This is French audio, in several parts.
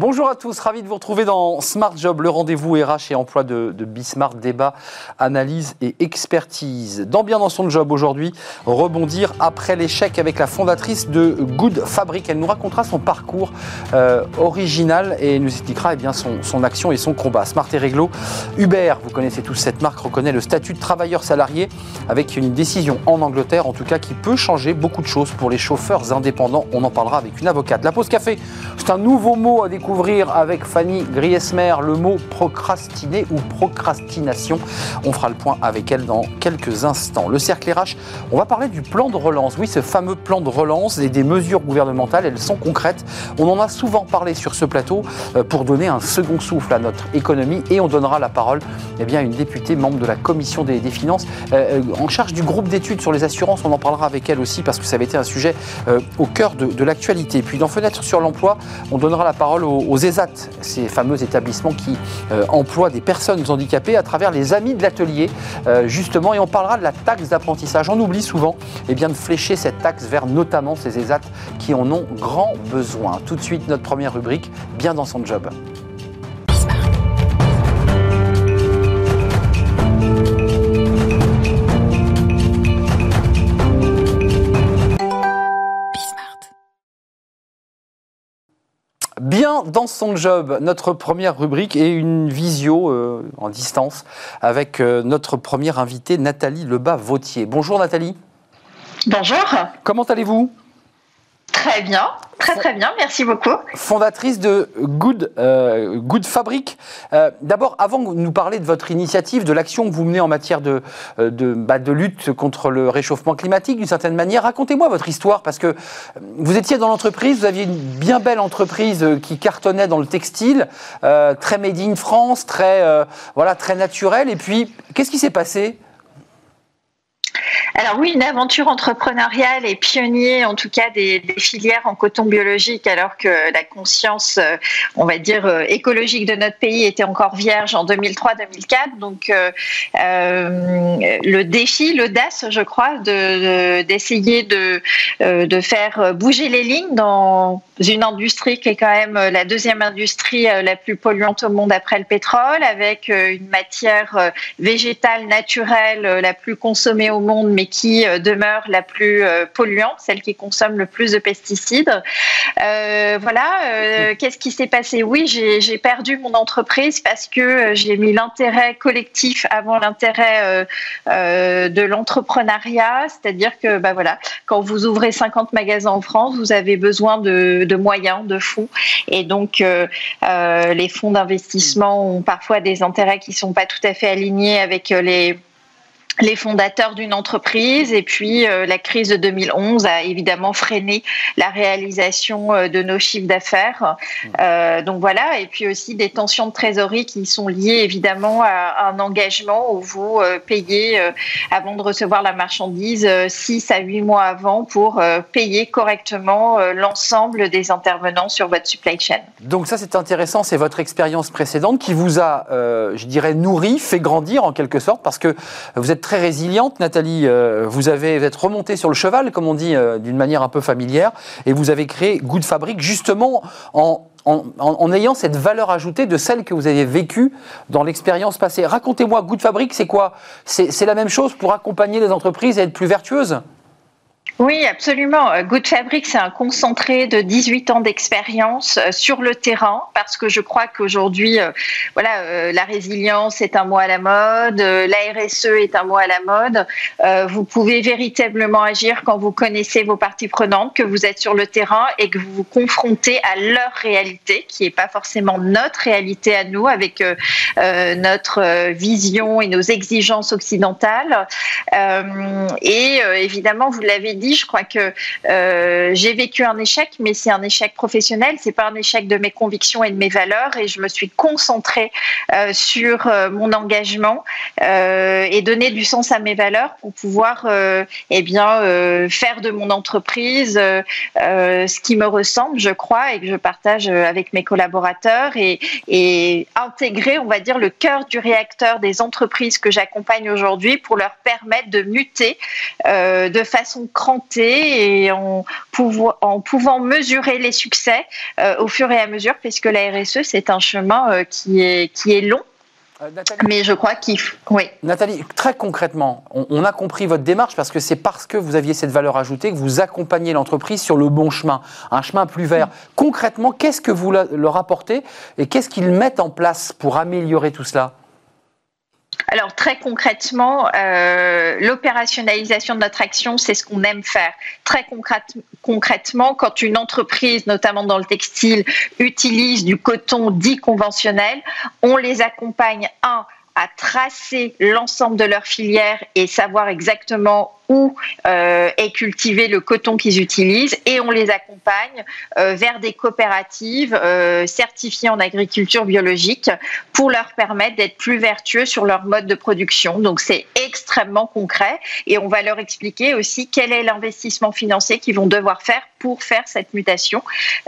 Bonjour à tous, ravi de vous retrouver dans Smart Job, le rendez-vous RH et emploi de, Bismart, débat, analyse et expertise. Dans Bien dans son job aujourd'hui, rebondir après l'échec avec la fondatrice de Good Fabric. Elle nous racontera son parcours euh, original et nous expliquera eh bien, son, son, action et son combat. Smart et Réglo, Uber, vous connaissez tous cette marque, reconnaît le statut de travailleur salarié avec une décision en Angleterre, en tout cas qui peut changer beaucoup de choses pour les chauffeurs indépendants. On en parlera avec une avocate. La pause café, c'est un nouveau mot à découvrir avec Fanny Griesmer, le mot procrastiner ou procrastination. On fera le point avec elle dans quelques instants. Le cercle RH, on va parler du plan de relance. Oui, ce fameux plan de relance et des mesures gouvernementales, elles sont concrètes. On en a souvent parlé sur ce plateau euh, pour donner un second souffle à notre économie et on donnera la parole eh bien, à une députée membre de la commission des, finances euh, en charge du groupe d'études sur les assurances. On en parlera avec elle aussi parce que ça avait été un sujet euh, au cœur de, l'actualité. Puis dans Fenêtre sur l'emploi, on donnera la parole aux, aux ESAT, ces fameux établissements qui euh, emploient des personnes handicapées à travers les amis de l'atelier, euh, justement, et on parlera de la taxe d'apprentissage. On oublie souvent eh bien, de flécher cette taxe vers notamment ces ESAT qui en ont grand besoin. Tout de suite, notre première rubrique, bien dans son job. Bien dans son job, notre première rubrique et une visio euh, en distance avec euh, notre première invitée Nathalie Lebas-Vautier. Bonjour Nathalie. Bonjour. Comment allez-vous? Très bien, très très bien, merci beaucoup. Fondatrice de Good, euh, Good Fabric. Euh, D'abord, avant de nous parler de votre initiative, de l'action que vous menez en matière de, de, bah, de lutte contre le réchauffement climatique, d'une certaine manière, racontez-moi votre histoire, parce que vous étiez dans l'entreprise, vous aviez une bien belle entreprise qui cartonnait dans le textile, euh, très made in France, très, euh, voilà, très naturelle, et puis, qu'est-ce qui s'est passé? Alors oui, une aventure entrepreneuriale et pionnier, en tout cas des, filières en coton biologique, alors que la conscience, on va dire, écologique de notre pays était encore vierge en 2003-2004. Donc euh, euh, le défi, l'audace, je crois, d'essayer de, de, de, faire bouger les lignes dans une industrie qui est quand même la deuxième industrie la plus polluante au monde après le pétrole, avec une matière végétale naturelle la plus consommée au monde, mais qui demeure la plus polluante, celle qui consomme le plus de pesticides. Euh, voilà, euh, qu'est-ce qui s'est passé? Oui, j'ai perdu mon entreprise parce que j'ai mis l'intérêt collectif avant l'intérêt euh, de l'entrepreneuriat, c'est-à-dire que bah voilà, quand vous ouvrez 50 magasins en France, vous avez besoin de, moyens, de fonds, et donc les fonds d'investissement ont parfois des intérêts qui sont pas tout à fait alignés avec les les fondateurs d'une entreprise et puis euh, la crise de 2011 a évidemment freiné la réalisation euh, de nos chiffres d'affaires. Euh, donc voilà, et puis aussi des tensions de trésorerie qui sont liées évidemment à un engagement où vous payez avant de recevoir la marchandise 6 à 8 mois avant pour payer correctement l'ensemble des intervenants sur votre supply chain. Donc ça c'est intéressant, c'est votre expérience précédente qui vous a, je dirais, nourri, fait grandir en quelque sorte parce que vous êtes très résiliente, Nathalie. Euh, vous avez vous êtes remontée sur le cheval, comme on dit, euh, d'une manière un peu familière, et vous avez créé Good Fabric justement en, en, ayant cette valeur ajoutée de celle que vous avez vécue dans l'expérience passée. Racontez-moi, Good Fabric, c'est quoi? C'est la même chose pour accompagner les entreprises et être plus vertueuses oui, absolument. Good Fabric, c'est un concentré de 18 ans d'expérience sur le terrain parce que je crois qu'aujourd'hui, voilà, la résilience est un mot à la mode, la RSE est un mot à la mode. Vous pouvez véritablement agir quand vous connaissez vos parties prenantes, que vous êtes sur le terrain et que vous vous confrontez à leur réalité, qui n'est pas forcément notre réalité à nous, avec notre vision et nos exigences occidentales. Et évidemment, vous l'avez dit, je crois que euh, j'ai vécu un échec, mais c'est un échec professionnel, c'est pas un échec de mes convictions et de mes valeurs, et je me suis concentrée euh, sur euh, mon engagement et donner du sens à mes valeurs pour pouvoir, eh bien, faire de mon entreprise ce qui me ressemble, je crois, et que je partage avec mes collaborateurs et, et intégrer, on va dire, le cœur du réacteur des entreprises que j'accompagne aujourd'hui pour leur permettre de muter de façon crampée et en, en pouvant mesurer les succès au fur et à mesure, puisque la RSE, c'est un chemin qui, est, qui est long euh, Mais je crois qu'il. Oui. Nathalie, très concrètement, on, a compris votre démarche parce que c'est parce que vous aviez cette valeur ajoutée que vous accompagnez l'entreprise sur le bon chemin, un chemin plus vert. Concrètement, qu'est-ce que vous leur apportez et qu'est-ce qu'ils mettent en place pour améliorer tout cela? Alors très concrètement, euh, l'opérationnalisation de notre action, c'est ce qu'on aime faire. Très concrètement, quand une entreprise, notamment dans le textile, utilise du coton dit conventionnel, on les accompagne, un, à tracer l'ensemble de leur filière et savoir exactement où euh, est cultivé le coton qu'ils utilisent et on les accompagne euh, vers des coopératives euh, certifiées en agriculture biologique pour leur permettre d'être plus vertueux sur leur mode de production. Donc c'est extrêmement concret et on va leur expliquer aussi quel est l'investissement financier qu'ils vont devoir faire pour faire cette mutation.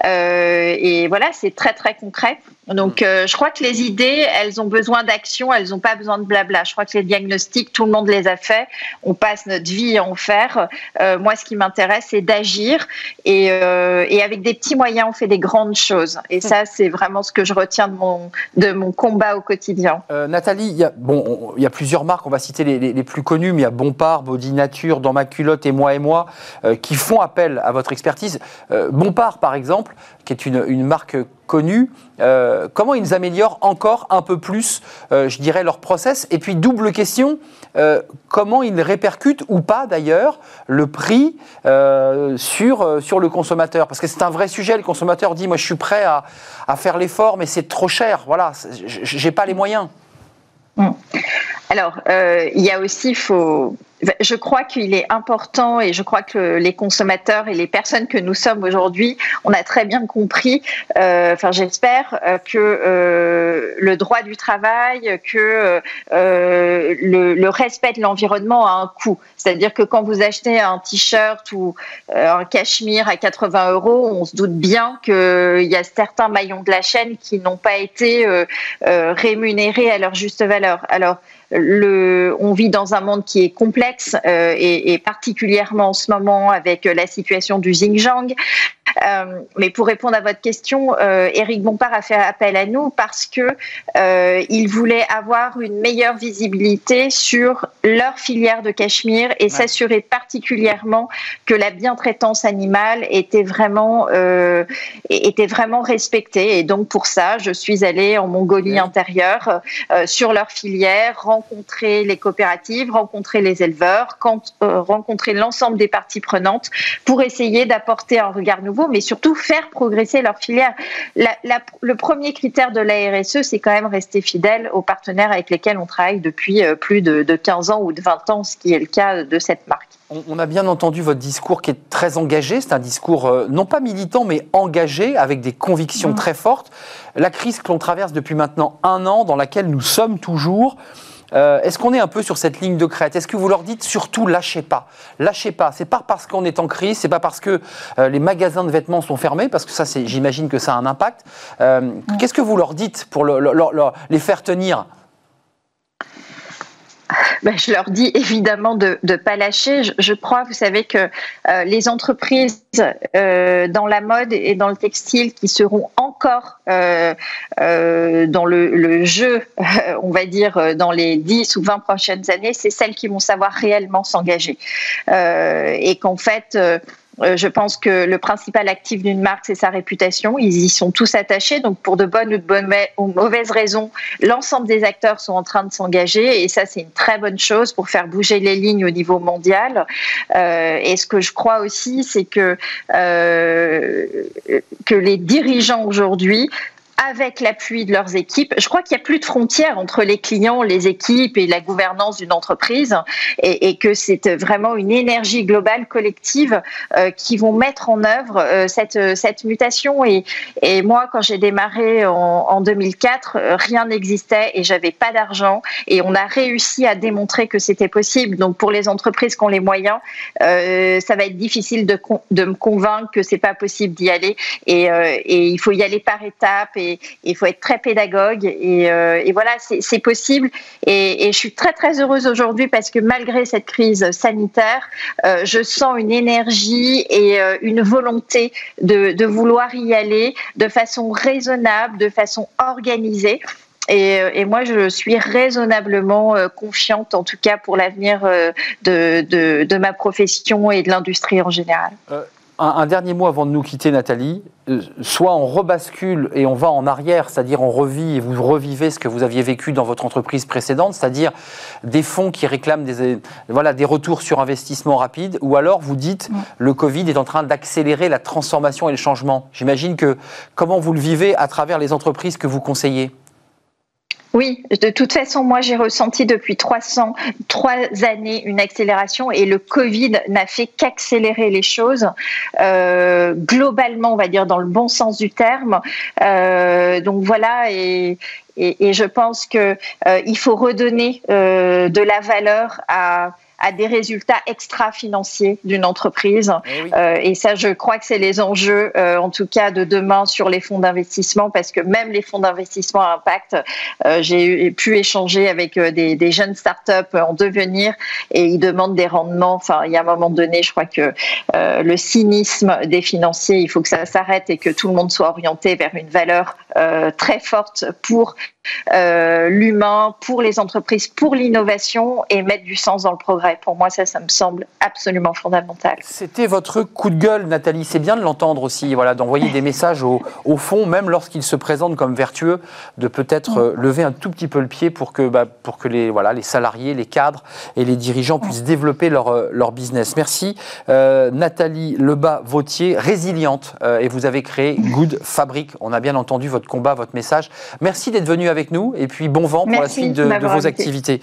et voilà, c'est très très concret. Donc je crois que les idées, elles ont besoin d'action, elles n'ont pas besoin de blabla. Je crois que les diagnostics, tout le monde les a fait. On passe notre vie en faire. Euh, moi, ce qui m'intéresse, c'est d'agir euh, et, avec des petits moyens, on fait des grandes choses. Et ça, c'est vraiment ce que je retiens de mon, combat au quotidien. Euh, Nathalie, il y, a, bon, y a plusieurs marques, on va citer les, plus connues, mais il y a Bompard, Body Nature, Dans ma culotte et Moi et Moi, qui font appel à votre expertise. Bompard, par exemple, qui est une, marque connue, comment ils améliorent encore un peu plus, je dirais, leur process? Et puis, double question, euh, comment il répercute ou pas d'ailleurs le prix euh, sur, euh, sur le consommateur? Parce que c'est un vrai sujet, le consommateur dit moi je suis prêt à, à faire l'effort mais c'est trop cher, voilà, j'ai pas les moyens. Mm. Alors, il y a aussi, faut, je crois qu'il est important et je crois que les consommateurs et les personnes que nous sommes aujourd'hui, on a très bien compris, euh, enfin j'espère, euh, que euh, le droit du travail, que le, respect de l'environnement a un coût. C'est-à-dire que quand vous achetez un t-shirt ou un cachemire à 80 euros, on se doute bien qu'il y a certains maillons de la chaîne qui n'ont pas été rémunérés à leur juste valeur. Alors, le, on vit dans un monde qui est complexe euh, et, et, particulièrement en ce moment avec la situation du Xinjiang. Euh, mais pour répondre à votre question, euh, Éric Bompard a fait appel à nous parce que euh, il voulait avoir une meilleure visibilité sur leur filière de cachemire et s'assurer particulièrement que la bientraitance animale était vraiment euh, était vraiment respectée. Et donc pour ça, je suis allée en Mongolie intérieure euh, sur leur filière, rencontrer les coopératives, rencontrer les éleveurs, quand, rencontrer l'ensemble des parties prenantes pour essayer d'apporter un regard nouveau mais surtout faire progresser leur filière. le premier critère de la RSE, c'est quand même rester fidèle aux partenaires avec lesquels on travaille depuis euh, plus de, 15 ans ou de 20 ans, ce qui est le cas de cette marque. On a bien entendu votre discours qui est très engagé. C'est un discours euh, non pas militant, mais engagé, avec des convictions mmh. très fortes. La crise que l'on traverse depuis maintenant un an, dans laquelle nous sommes toujours, euh, est-ce qu'on est un peu sur cette ligne de crête? Est-ce que vous leur dites surtout lâchez pas Lâchez pas. C'est pas parce qu'on est en crise, c'est pas parce que euh, les magasins de vêtements sont fermés, parce que ça, j'imagine que ça a un impact. Euh, qu'est-ce que vous leur dites pour les faire tenir? ben, je leur dis évidemment de ne pas lâcher. Je, crois, vous savez, que euh, les entreprises euh, dans la mode et dans le textile qui seront encore euh, dans le, le jeu, on va dire, dans les 10 ou 20 prochaines années, c'est celles qui vont savoir réellement s'engager. et qu'en fait, je pense que le principal actif d'une marque, c'est sa réputation. Ils y sont tous attachés. Donc, pour de bonnes ou de mauvaises raisons, l'ensemble des acteurs sont en train de s'engager. Et ça, c'est une très bonne chose pour faire bouger les lignes au niveau mondial. Euh, et ce que je crois aussi, c'est que, euh, que les dirigeants aujourd'hui avec l'appui de leurs équipes. Je crois qu'il n'y a plus de frontières entre les clients, les équipes et la gouvernance d'une entreprise et, que c'est vraiment une énergie globale collective euh, qui vont mettre en œuvre euh, cette, cette mutation. Et, moi, quand j'ai démarré en, en 2004, euh, rien n'existait et j'avais pas d'argent et on a réussi à démontrer que c'était possible. Donc pour les entreprises qui ont les moyens, euh, ça va être difficile de, me convaincre que c'est pas possible d'y aller et, il faut y aller par étapes il faut être très pédagogue. Et, et voilà, c'est possible. Et, je suis très très heureuse aujourd'hui parce que malgré cette crise sanitaire, je sens une énergie et une volonté de, vouloir y aller de façon raisonnable, de façon organisée. Euh, et, moi, je suis raisonnablement euh, confiante, en tout cas pour l'avenir euh, de, ma profession et de l'industrie en général. Un, dernier mot avant de nous quitter, Nathalie. soit on rebascule et on va en arrière, c'est-à-dire on revit et vous revivez ce que vous aviez vécu dans votre entreprise précédente, c'est-à-dire des fonds qui réclament des, voilà, des retours sur investissement rapides, ou alors vous dites le Covid est en train d'accélérer la transformation et le changement. J'imagine que comment vous le vivez à travers les entreprises que vous conseillez? Oui, de toute façon, moi j'ai ressenti depuis 300, trois années une accélération et le Covid n'a fait qu'accélérer les choses euh, globalement, on va dire dans le bon sens du terme. Euh, donc voilà, et, et, je pense que euh, il faut redonner de la valeur à à des résultats extra-financiers d'une entreprise. Eh euh, et ça, je crois que c'est les enjeux, euh, en tout cas de demain, sur les fonds d'investissement, parce que même les fonds d'investissement à impact, euh, j'ai pu échanger avec des, des, jeunes startups en devenir et ils demandent des rendements. Enfin, il y a un moment donné, je crois que le cynisme des financiers, il faut que ça s'arrête et que tout le monde soit orienté vers une valeur très forte pour l'humain, pour les entreprises, pour l'innovation et mettre du sens dans le progrès pour moi, ça, ça me semble absolument fondamental. C'était votre coup de gueule, Nathalie. C'est bien de l'entendre aussi, voilà, d'envoyer des messages au, fond, même lorsqu'il se présente comme vertueux, de peut-être euh, lever un tout petit peu le pied pour que, bah, pour que les, voilà, les salariés, les cadres et les dirigeants puissent développer leur, euh, leur business. Merci, euh, Nathalie Lebas-Vautier, résiliente, et vous avez créé Good Fabric. On a bien entendu votre combat, votre message. Merci d'être venu avec nous, et puis bon vent pour la suite de, vos activités.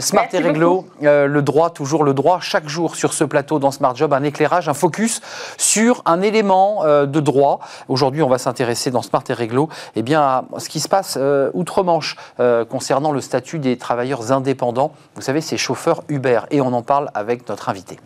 Smart et Réglo, le droit, toujours le droit, chaque jour sur ce plateau dans Smart Job, un éclairage, un focus sur un élément euh, de droit. Aujourd'hui, on va s'intéresser dans Smart et Réglo eh bien, à ce qui se passe euh, outre-Manche euh, concernant le statut des travailleurs indépendants. Vous savez, ces chauffeurs Uber. Et on en parle avec notre invité.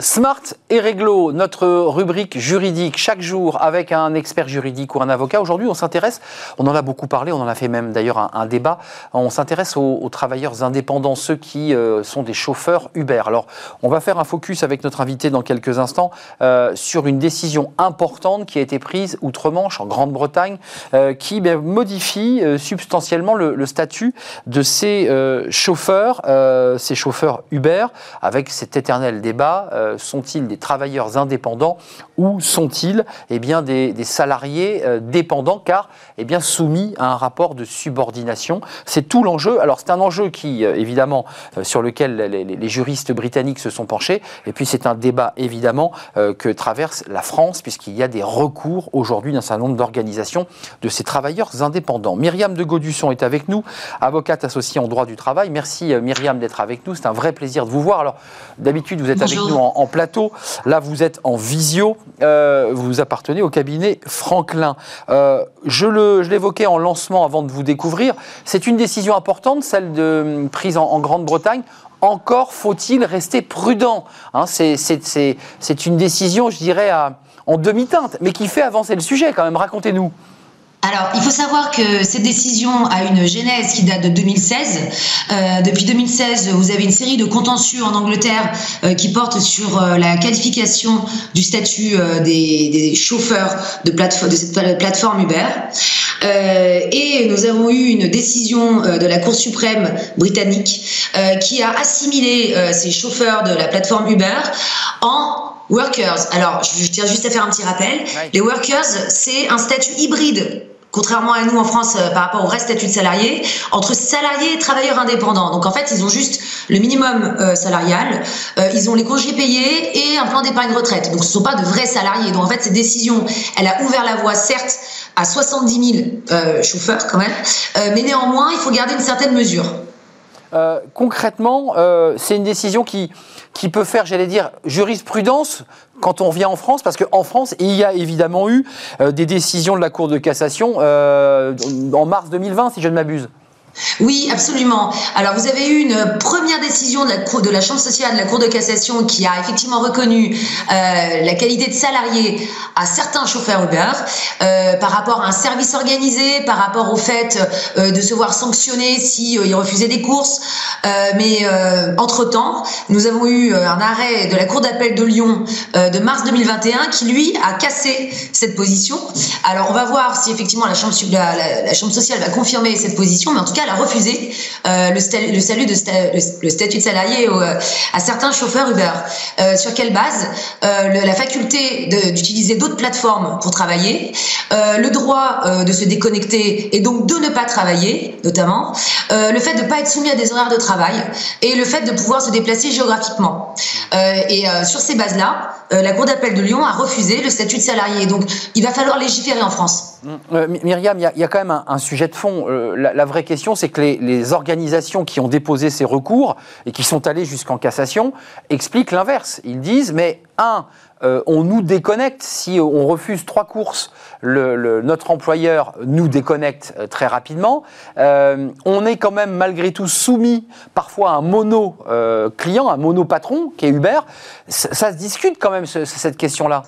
Smart et Réglo, notre rubrique juridique chaque jour avec un expert juridique ou un avocat. Aujourd'hui, on s'intéresse, on en a beaucoup parlé, on en a fait même d'ailleurs un, débat, on s'intéresse aux, travailleurs indépendants, ceux qui euh, sont des chauffeurs Uber. Alors, on va faire un focus avec notre invité dans quelques instants euh, sur une décision importante qui a été prise outre-Manche, en Grande-Bretagne, euh, qui ben, modifie substantiellement le, le, statut de ces chauffeurs, ces chauffeurs Uber, avec cet éternel débat euh, sont-ils des travailleurs indépendants ou sont-ils eh bien, des, salariés euh, dépendants car eh bien, soumis à un rapport de subordination C'est tout l'enjeu. Alors c'est un enjeu qui, euh, évidemment, sur lequel les, juristes britanniques se sont penchés. Et puis c'est un débat, évidemment, que traverse la France puisqu'il y a des recours aujourd'hui d'un certain nombre d'organisations de ces travailleurs indépendants. Myriam de Gaudusson est avec nous, avocate associée en droit du travail. Merci Myriam d'être avec nous. C'est un vrai plaisir de vous voir. Alors d'habitude, vous êtes avec nous en, en plateau. Là, vous êtes en visio. Euh, vous appartenez au cabinet Franklin. Euh, je l'évoquais en lancement avant de vous découvrir. C'est une décision importante, celle de, prise en, Grande-Bretagne. Encore faut-il rester prudent. Hein, c'est une décision, je dirais, en demi-teinte, mais qui fait avancer le sujet quand même. Racontez-nous. Alors, il faut savoir que cette décision a une genèse qui date de 2016. Euh, depuis 2016, vous avez une série de contentieux en Angleterre euh, qui portent sur euh, la qualification du statut des, chauffeurs de, de cette plateforme Uber. et nous avons eu une décision de la Cour suprême britannique qui a assimilé ces chauffeurs de la plateforme Uber en Workers. Alors, je tiens juste à faire un petit rappel. Les workers, c'est un statut hybride contrairement à nous en France euh, par rapport au reste statut de salarié, entre salariés et travailleurs indépendants. Donc en fait, ils ont juste le minimum euh, salarial, euh, ils ont les congés payés et un plan d'épargne retraite. Donc ce ne sont pas de vrais salariés. Donc en fait, cette décision, elle a ouvert la voie, certes, à 70 000 chauffeurs quand même, mais néanmoins, il faut garder une certaine mesure. Concrètement, c'est une décision qui, qui peut faire, j'allais dire, jurisprudence quand on vient en France, parce qu'en France, il y a évidemment eu euh, des décisions de la Cour de cassation euh, en mars 2020, si je ne m'abuse. Oui, absolument. Alors, vous avez eu une première décision de la, cour, de la Chambre sociale de la Cour de cassation qui a effectivement reconnu euh, la qualité de salarié à certains chauffeurs Uber euh, par rapport à un service organisé, par rapport au fait euh, de se voir sanctionner si ils refusaient des courses. mais entre-temps, nous avons eu un arrêt de la Cour d'appel de Lyon de mars 2021 qui, lui, a cassé cette position. Alors, on va voir si effectivement la Chambre, la, Chambre sociale va confirmer cette position, mais en tout cas, a refusé euh, le, salut de le, statut de salarié euh, à certains chauffeurs Uber. Euh, sur quelle base La faculté d'utiliser d'autres plateformes pour travailler, le droit de se déconnecter et donc de ne pas travailler, notamment, le fait de ne pas être soumis à des horaires de travail et le fait de pouvoir se déplacer géographiquement. et sur ces bases-là, la Cour d'appel de Lyon a refusé le statut de salarié. Donc, il va falloir légiférer en France. Myriam, il y, a quand même un, sujet de fond. la, vraie question, c'est que les, organisations qui ont déposé ces recours et qui sont allées jusqu'en cassation expliquent l'inverse. Ils disent, mais un, euh, on nous déconnecte. Si on refuse trois courses, notre employeur nous déconnecte euh, très rapidement. Euh, on est quand même malgré tout soumis parfois à un mono client, un mono patron qui est Uber. Ça, se discute quand même cette question-là?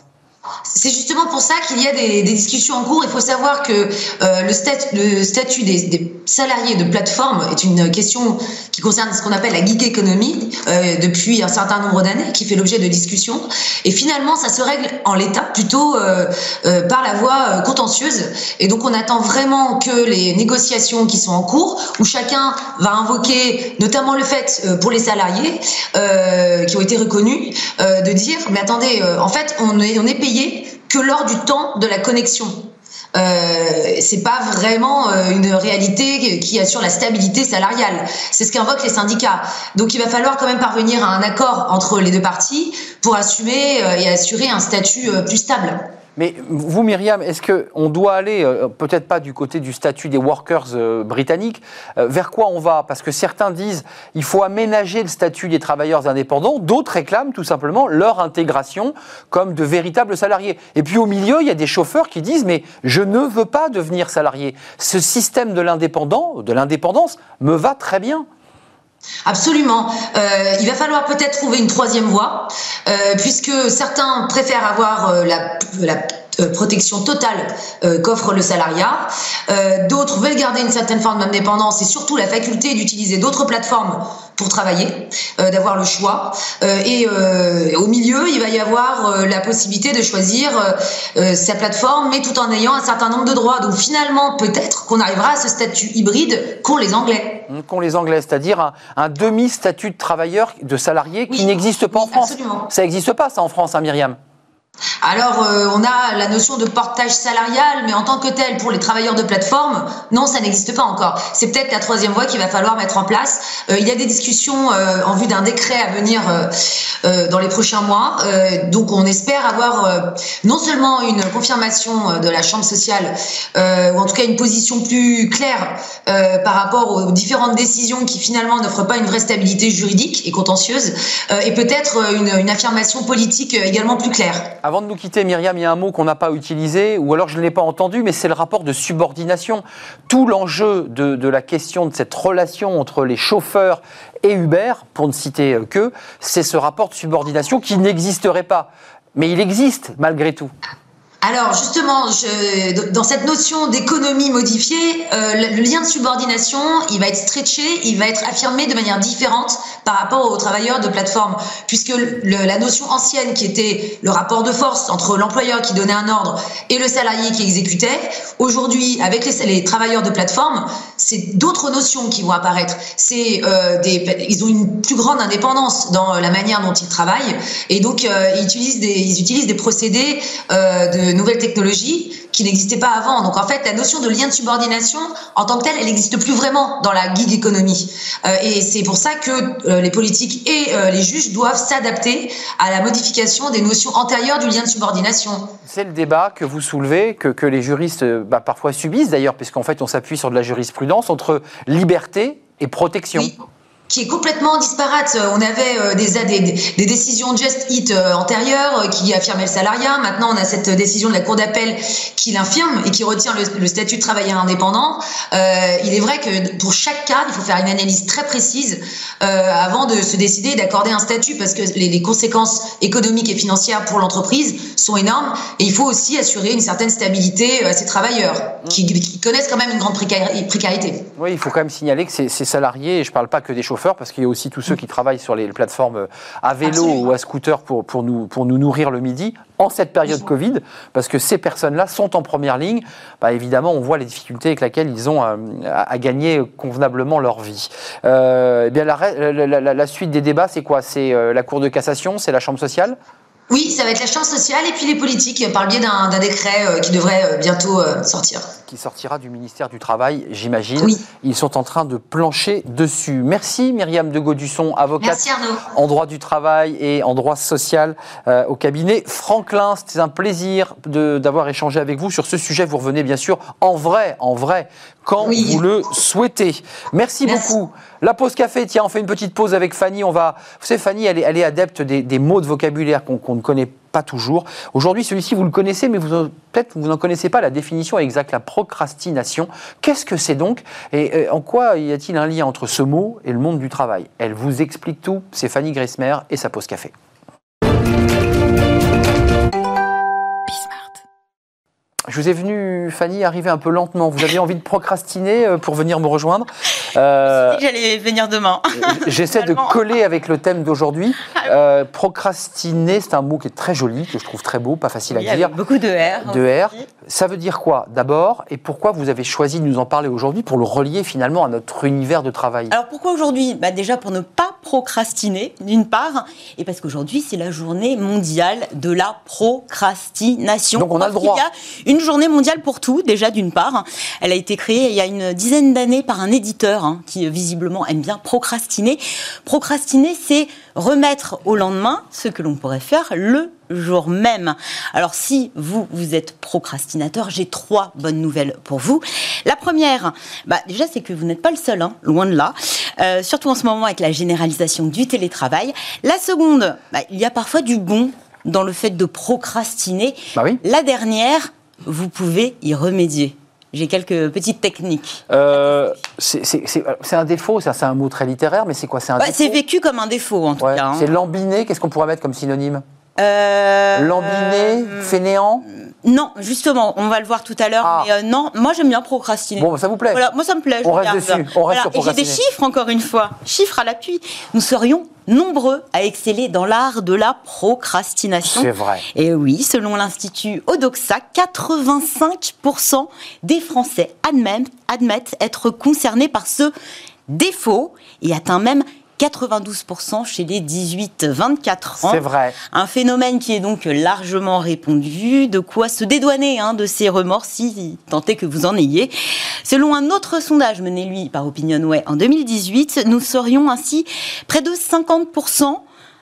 C'est justement pour ça qu'il y a des, discussions en cours. Il faut savoir que euh, le, statut des, salariés de plateforme est une question qui concerne ce qu'on appelle la geek economy euh, depuis un certain nombre d'années, qui fait l'objet de discussions. Et finalement, ça se règle en l'état plutôt euh, par la voie contentieuse. Et donc, on attend vraiment que les négociations qui sont en cours, où chacun va invoquer notamment le fait pour les salariés qui ont été reconnus, de dire, mais attendez, en fait, on est, on est payé que lors du temps de la connexion. Euh, c'est pas vraiment euh, une réalité qui assure la stabilité salariale. C'est ce qu'invoquent les syndicats. Donc il va falloir quand même parvenir à un accord entre les deux parties pour assumer euh, et assurer un statut euh, plus stable. Mais vous, Myriam, est-ce qu'on doit aller, euh, peut-être pas du côté du statut des workers euh, britanniques, euh, vers quoi on va? Parce que certains disent il faut aménager le statut des travailleurs indépendants, d'autres réclament tout simplement leur intégration comme de véritables salariés. Et puis au milieu, il y a des chauffeurs qui disent mais je ne veux pas devenir salarié. Ce système de l'indépendant, de l'indépendance, me va très bien. Absolument. Euh, il va falloir peut-être trouver une troisième voie, euh, puisque certains préfèrent avoir euh, la, la protection totale qu'offre le salariat. D'autres veulent garder une certaine forme d'indépendance et surtout la faculté d'utiliser d'autres plateformes pour travailler, euh, d'avoir le choix. Euh, et euh, au milieu, il va y avoir la possibilité de choisir sa plateforme, mais tout en ayant un certain nombre de droits. Donc finalement, peut-être qu'on arrivera à ce statut hybride qu'ont les Anglais. Mmh, qu'ont les Anglais, c'est-à-dire un, demi-statut de travailleur, de salarié qui n'existe pas en France. Absolument. Ça n'existe pas, ça, en France, hein, Myriam? Alors, euh, on a la notion de portage salarial, mais en tant que tel, pour les travailleurs de plateforme, non, ça n'existe pas encore. C'est peut-être la troisième voie qu'il va falloir mettre en place. Euh, il y a des discussions euh, en vue d'un décret à venir dans les prochains mois. donc, on espère avoir non seulement une confirmation de la Chambre sociale, ou en tout cas une position plus claire par rapport aux différentes décisions qui finalement n'offrent pas une vraie stabilité juridique et contentieuse, et peut-être une, une affirmation politique également plus claire. Avant de nous quitter, Myriam, il y a un mot qu'on n'a pas utilisé, ou alors je ne l'ai pas entendu, mais c'est le rapport de subordination. Tout l'enjeu de, la question de cette relation entre les chauffeurs et Uber, pour ne citer que, c'est ce rapport de subordination qui n'existerait pas. Mais il existe malgré tout. Alors justement, dans cette notion d'économie modifiée, euh, le, lien de subordination, il va être stretché, il va être affirmé de manière différente par rapport aux travailleurs de plateforme, puisque la notion ancienne qui était le rapport de force entre l'employeur qui donnait un ordre et le salarié qui exécutait, aujourd'hui avec les, travailleurs de plateforme, c'est d'autres notions qui vont apparaître. C'est euh, ils ont une plus grande indépendance dans la manière dont ils travaillent, et donc euh, ils utilisent des, ils utilisent des procédés de nouvelles technologies qui n'existaient pas avant. Donc en fait, la notion de lien de subordination, en tant que telle, elle n'existe plus vraiment dans la gig economy. Euh, et c'est pour ça que euh, les politiques et euh, les juges doivent s'adapter à la modification des notions antérieures du lien de subordination. C'est le débat que vous soulevez, que, que les juristes bah, parfois subissent d'ailleurs, puisqu'en fait on s'appuie sur de la jurisprudence entre liberté et protection. Qui est complètement disparate. On avait des, des, décisions Just Eat antérieures qui affirmaient le salariat. Maintenant, on a cette décision de la Cour d'appel qui l'infirme et qui retient le, statut de travailleur indépendant. il est vrai que pour chaque cas, il faut faire une analyse très précise avant de se décider d'accorder un statut parce que les, conséquences économiques et financières pour l'entreprise sont énormes et il faut aussi assurer une certaine stabilité à ces travailleurs qui, connaissent quand même une grande précarité. Oui, il faut quand même signaler que ces, salariés, et je ne parle pas que des chauffeurs, parce qu'il y a aussi tous ceux qui travaillent sur les plateformes à vélo ou à scooter pour, pour, nous, pour nous nourrir le midi, en cette période Covid, parce que ces personnes-là sont en première ligne. Bah, évidemment, on voit les difficultés avec lesquelles ils ont euh, à, gagner convenablement leur vie. Euh, eh bien, la, la, la, suite des débats, c'est quoi? C'est euh, la Cour de cassation? C'est la Chambre sociale? Oui, ça va être la chambre sociale et puis les politiques par le biais d'un décret euh, qui devrait euh, bientôt euh, sortir. Qui sortira du ministère du Travail, j'imagine. Oui. Ils sont en train de plancher dessus. Merci Myriam de Gaudusson, avocate en droit du travail et en droit social au cabinet Franklin. C'était un plaisir d'avoir échangé avec vous sur ce sujet. Vous revenez bien sûr en vrai, en vrai, quand vous le souhaitez. Merci, beaucoup. La pause café, tiens, on fait une petite pause avec Fanny. On va, vous savez, Fanny, elle est, adepte des, mots de vocabulaire qu'on ne connaît pas toujours. Aujourd'hui, celui-ci, vous le connaissez, mais peut-être vous n'en connaissez pas la définition exacte, la procrastination. Qu'est-ce que c'est donc Et en quoi y a-t-il un lien entre ce mot et le monde du travail? Elle vous explique tout. C'est Fanny Gressmer et sa pause café. Je vous ai venu, Fanny, arriver un peu lentement. Vous aviez envie de procrastiner euh, pour venir me rejoindre. Euh, J'allais venir demain. J'essaie de coller avec le thème d'aujourd'hui. Ah euh, procrastiner, c'est un mot qui est très joli, que je trouve très beau, pas facile à dire. beaucoup de R. De R. Ça veut dire quoi d'abord? Et pourquoi vous avez choisi de nous en parler aujourd'hui pour le relier finalement à notre univers de travail? Alors pourquoi aujourd'hui? Bah Déjà pour ne pas procrastiner, d'une part, et parce qu'aujourd'hui c'est la journée mondiale de la procrastination. Donc on a le droit. Une journée mondiale pour tout, déjà d'une part. Elle a été créée il y a une dizaine d'années par un éditeur hein, qui visiblement aime bien procrastiner. Procrastiner, c'est remettre au lendemain ce que l'on pourrait faire le jour même. Alors si vous, vous êtes procrastinateur, j'ai trois bonnes nouvelles pour vous. La première, bah, déjà c'est que vous n'êtes pas le seul, hein, loin de là, euh, surtout en ce moment avec la généralisation du télétravail. La seconde, bah, il y a parfois du bon dans le fait de procrastiner. Bah oui. La dernière, vous pouvez y remédier. J'ai quelques petites techniques. Euh, c'est un défaut, c'est un mot très littéraire, mais c'est quoi? C'est bah, vécu comme un défaut en tout cas. Hein. C'est lambiné, qu'est-ce qu'on pourrait mettre comme synonyme? Euh... Lambiné, fainéant Non, justement, on va le voir tout à l'heure. Ah. Mais euh, non, moi j'aime bien procrastiner. Bon, ça vous plaît voilà, Moi ça me plaît. On reste dessus. On reste sur Et j'ai des chiffres encore une fois, chiffres à l'appui. Nous serions nombreux à exceller dans l'art de la procrastination. C'est vrai. Et oui, selon l'Institut Odoxa, 85% des Français admettent, admettent être concernés par ce défaut et atteint même 92% chez les 18-24 ans. C'est vrai. Un phénomène qui est donc largement répandu. De quoi se dédouaner hein, de ces remords si tant est que vous en ayez. Selon un autre sondage mené lui par Opinionway en 2018, nous serions ainsi près de 50%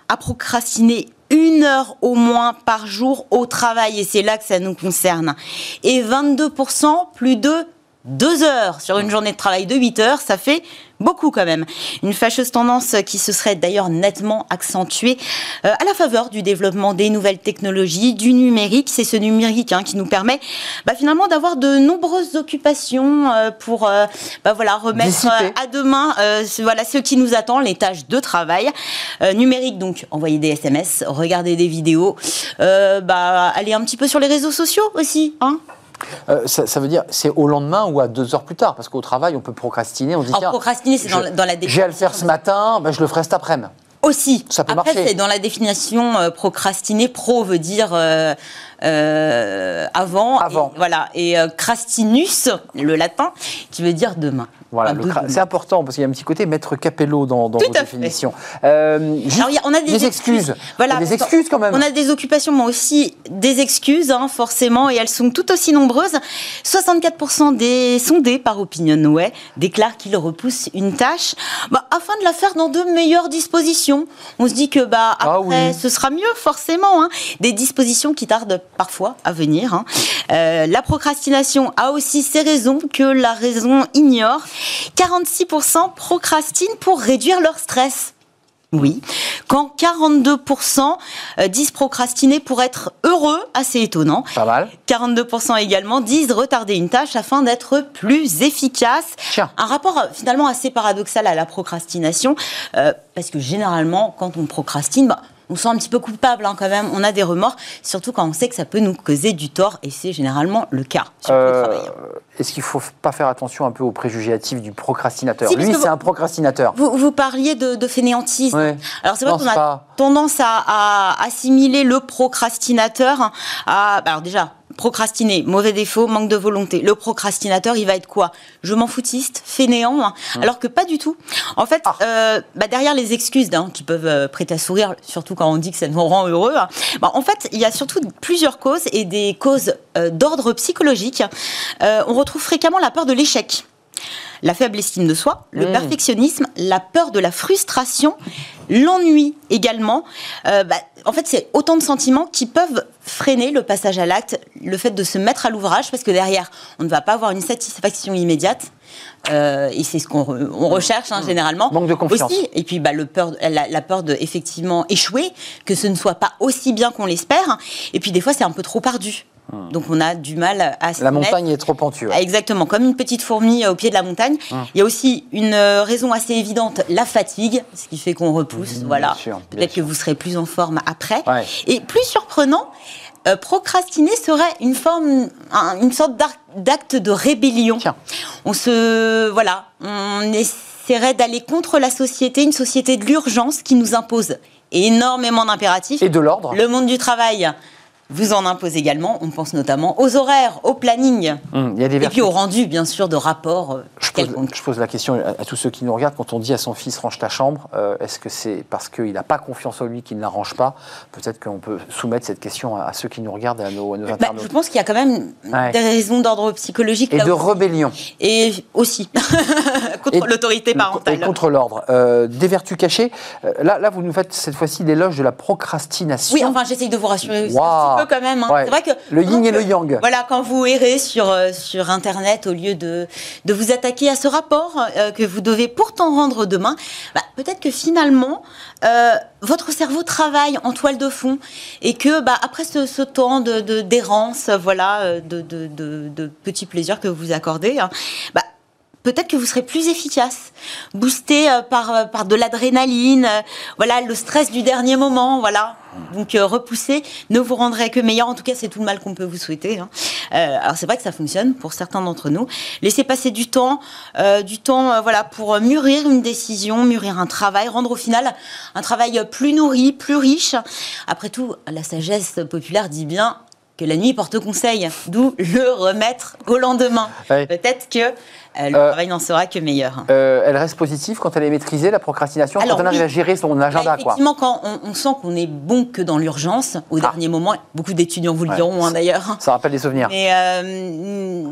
à procrastiner une heure au moins par jour au travail, et c'est là que ça nous concerne. Et 22%, plus de deux heures sur une journée de travail de 8 heures, ça fait beaucoup quand même. Une fâcheuse tendance qui se serait d'ailleurs nettement accentuée euh, à la faveur du développement des nouvelles technologies, du numérique. C'est ce numérique hein, qui nous permet bah, finalement d'avoir de nombreuses occupations euh, pour euh, bah, voilà, remettre à demain voilà, ce qui nous attend, les tâches de travail. numérique, donc envoyer des SMS, regarder des vidéos, bah, aller un petit peu sur les réseaux sociaux aussi. Hein euh, ça, veut dire c'est au lendemain ou à deux heures plus tard Parce qu'au travail, on peut procrastiner. On dit, procrastiner, c'est dans, la J'ai à le faire ce matin, ben, je le ferai cet après-midi. Aussi. Ça peut Après, c'est dans la définition euh, procrastiner. Pro veut dire euh, euh, avant. Avant. Et, voilà. Et crastinus, le latin, qui veut dire demain. Voilà, c'est important parce qu'il y a un petit côté maître Capello dans, dans vos définitions. Euh, Alors, on a des, excuses. Voilà, des excuses quand même. On a des occupations, mais aussi des excuses, hein, forcément, et elles sont tout aussi nombreuses. 64% des sondés par Opinionway déclarent qu'ils repoussent une tâche bah, afin de la faire dans de meilleures dispositions. On se dit que bah ah après, ce sera mieux forcément. Hein. Des dispositions qui tardent parfois à venir. Hein. Euh, la procrastination a aussi ses raisons que la raison ignore. 46% procrastinent pour réduire leur stress. Oui. Quand 42% euh, disent procrastiner pour être heureux, assez étonnant. Pas mal. 42% également disent retarder une tâche afin d'être plus efficace. Tiens. Un rapport euh, finalement assez paradoxal à la procrastination, euh, parce que généralement, quand on procrastine, bah, on se sent un petit peu coupable hein, quand même, on a des remords, surtout quand on sait que ça peut nous causer du tort, et c'est généralement le cas Euh, travail. Est-ce qu'il ne faut pas faire attention un peu aux préjugés hâtifs du procrastinateur? Si, Lui, c'est un procrastinateur. Vous, vous parliez de, de fainéantisme. Alors c'est vrai qu'on a pas- tendance à, à assimiler le procrastinateur à... bah alors déjà, procrastiner, mauvais défaut, manque de volonté. Le procrastinateur, il va être quoi? Je m'en foutiste, fainéant, hein. alors que pas du tout. En fait, Ah. euh, bah, derrière les excuses hein, qui peuvent euh, prêter à sourire, surtout quand on dit que ça nous rend heureux, hein, bah, en fait, il y a surtout plusieurs causes et des causes euh, d'ordre psychologique. On retrouve fréquemment la peur de l'échec la faible estime de soi, le Mmh. perfectionnisme, la peur de la frustration, l'ennui également. Euh, bah, en fait, c'est autant de sentiments qui peuvent freiner le passage à l'acte, le fait de se mettre à l'ouvrage, parce que derrière, on ne va pas avoir une satisfaction immédiate. Euh, et c'est ce qu'on re- on recherche hein, généralement. Manque de confiance. Aussi, et puis bah, le peur, la, la peur de effectivement échouer, que ce ne soit pas aussi bien qu'on l'espère. Et puis des fois, c'est un peu trop ardu. Donc on a du mal à se La mettre. montagne est trop pentue. ouais. Ah, Exactement, comme une petite fourmi euh, au pied de la montagne. Hum. Il y a aussi une euh, raison assez évidente, la fatigue, ce qui fait qu'on repousse. Mmh, voilà. bien sûr, bien Peut-être que vous serez plus en forme après. Ouais. Et plus surprenant, euh, procrastiner serait une forme, un- une sorte d'acte de rébellion. Tiens. On se, voilà, on essaierait d'aller contre la société, une société de l'urgence qui nous impose énormément d'impératifs. Et de l'ordre Le monde du travail vous en impose également. On pense notamment aux horaires, au planning. Hum, Il y a des Et puis au rendu, bien sûr, de rapports euh, Je pose, quelconques. je pose la question à, à tous ceux qui nous regardent. Quand on dit à son fils range ta chambre, euh, est-ce que c'est parce qu'il n'a pas confiance en lui qu'il ne la range pas? Peut-être qu'on peut soumettre cette question à, à ceux qui nous regardent, à nos, à nos Bah, internautes. je pense qu'il y a quand même Ouais. des raisons d'ordre psychologique. Et là de aussi. rébellion. Et aussi contre Et- l'autorité Et parentale. contre l'ordre. Euh, des vertus cachées. Euh, là, là, vous nous faites cette fois-ci l'éloge de la procrastination. Oui, enfin, j'essaye de vous rassurer petit peu quand même. hein. Ouais. C'est vrai que Le yin et le yang. Voilà, quand vous errez sur, euh, sur Internet, au lieu de, de vous attaquer à ce rapport euh, que vous devez pourtant rendre demain, bah, peut-être que finalement, euh, votre cerveau travaille en toile de fond et que bah, après ce, ce temps de, de- d'errance, voilà, de, de, de- de petits plaisirs que vous accordez, hein, bah, peut-être que vous serez plus efficace, boosté par, par de l'adrénaline, voilà, le stress du dernier moment, voilà. Donc euh, repousser ne vous rendrait que meilleur. En tout cas, c'est tout le mal qu'on peut vous souhaiter. hein. Euh, alors c'est vrai que ça fonctionne pour certains d'entre nous. Laissez passer du temps, euh, du temps, euh, voilà, pour mûrir une décision, mûrir un travail, rendre au final un travail plus nourri, plus riche. Après tout, la sagesse populaire dit bien que la nuit porte conseil, d'où le remettre au lendemain. Ouais. Peut-être que euh, le Euh, travail n'en sera que meilleur. Euh, elle reste positive quand elle est maîtrisée, la procrastination, Alors, quand on arrive oui. à gérer son Là, agenda. effectivement, quand on, on sent qu'on est bon que dans l'urgence, au Ah. dernier moment, beaucoup d'étudiants vous le Ouais. diront hein, d'ailleurs. Ça rappelle des souvenirs. Mais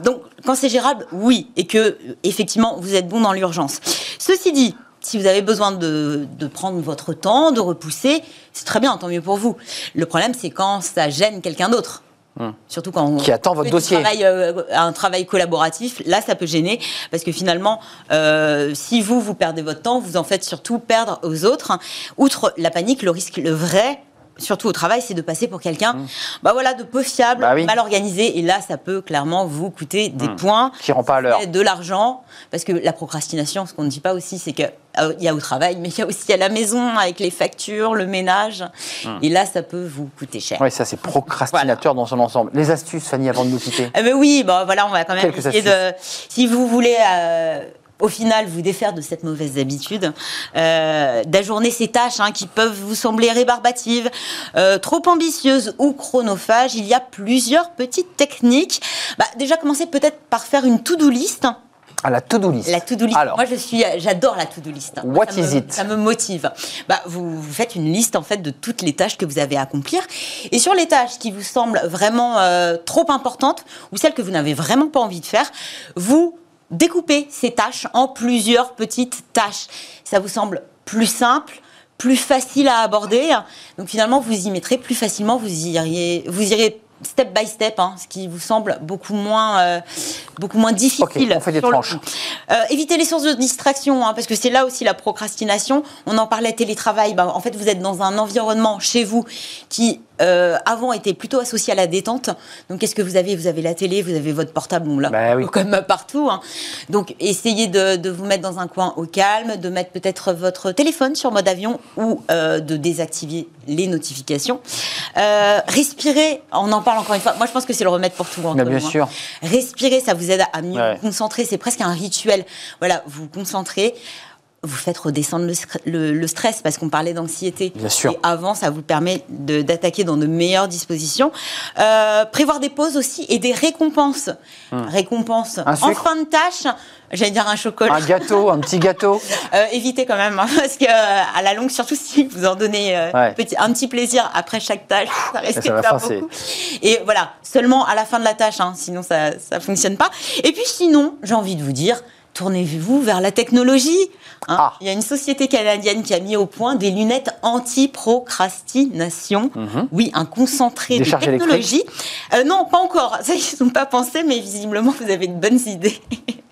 donc, quand c'est gérable, oui, et que effectivement vous êtes bon dans l'urgence. Ceci dit, si vous avez besoin de, de prendre votre temps, de repousser, c'est très bien, tant mieux pour vous. Le problème, c'est quand ça gêne quelqu'un d'autre. Hmm. Surtout quand on Qui attend votre dossier. travail, euh, un travail collaboratif, là ça peut gêner parce que finalement, euh, si vous vous perdez votre temps, vous en faites surtout perdre aux autres. Outre la panique, le risque, le vrai, surtout au travail, c'est de passer pour quelqu'un, bah voilà, de peu fiable. Bah oui. mal organisé, et là ça peut clairement vous coûter des Hmm. points, Qui rend pas à l'heure. de l'argent, parce que la procrastination, ce qu'on ne dit pas aussi, c'est que euh, il y a au travail, mais il y a aussi à la maison avec les factures, le ménage, Hmm. et là ça peut vous coûter cher. Oui, ça c'est procrastinateur dans son ensemble. Les astuces, Fanny, avant de nous quitter. Eh ben oui, bah voilà, on va quand même Quelques essayer de. Si vous voulez. euh, au final, vous défaire de cette mauvaise habitude, euh, d'ajourner ces tâches hein, qui peuvent vous sembler rébarbatives, euh, trop ambitieuses ou chronophages, il y a plusieurs petites techniques. Bah, déjà, commencez peut-être par faire une to-do list. À la to-do list. La to-do list. Alors, Moi, je suis, j'adore la to-do list. What ça is me- it? Ça me motive. Bah, vous, vous faites une liste en fait de toutes les tâches que vous avez à accomplir, et sur les tâches qui vous semblent vraiment euh, trop importantes ou celles que vous n'avez vraiment pas envie de faire, vous découpez ces tâches en plusieurs petites tâches. Ça vous semble plus simple plus facile à aborder. Donc finalement, vous y mettrez plus facilement, vous iriez, vous irez step by step, hein, ce qui vous semble beaucoup moins, euh, beaucoup moins difficile. on fait des tranches. Euh, éviter les sources de distraction, hein, parce que c'est là aussi la procrastination. On en parlait télétravail. Ben, en fait, vous êtes dans un environnement chez vous qui euh, avant était plutôt associé à la détente. Donc, qu'est-ce que vous avez? Vous avez la télé, vous avez votre portable, bon là, Bah oui. comme partout. hein. Donc, essayez de, de vous mettre dans un coin au calme, de mettre peut-être votre téléphone sur mode avion ou euh, de désactiver les notifications. Euh, respirer, on en parle encore une fois. Moi, je pense que c'est le remède pour tout. Mais bien nous, hein. sûr. Respirer, ça vous aide à mieux Ouais. vous concentrer. C'est presque un rituel. Voilà, vous vous concentrez. Vous faites redescendre le, scr- le- le stress parce qu'on parlait d'anxiété. Bien sûr. Et avant, ça vous permet d'attaquer dans de meilleures dispositions. Euh, prévoir des pauses aussi et des récompenses. Récompenses Un en fin de tâche. J'allais dire un chocolat. Un gâteau, un petit gâteau. Euh, évitez quand même, hein, parce que euh, à la longue, surtout si vous en donnez euh, Ouais. petit- un petit plaisir après chaque tâche, ça risque de faire beaucoup. Et voilà, seulement à la fin de la tâche, hein, sinon ça ça fonctionne pas. Et puis sinon, j'ai envie de vous dire. Tournez-vous vers la technologie. hein. Ah. Il y a une société canadienne qui a mis au point des lunettes anti-procrastination. Oui, un concentré Des de technologie. Euh, non, pas encore. Ça, ils ne sont pas pensés, mais visiblement, vous avez de bonnes idées.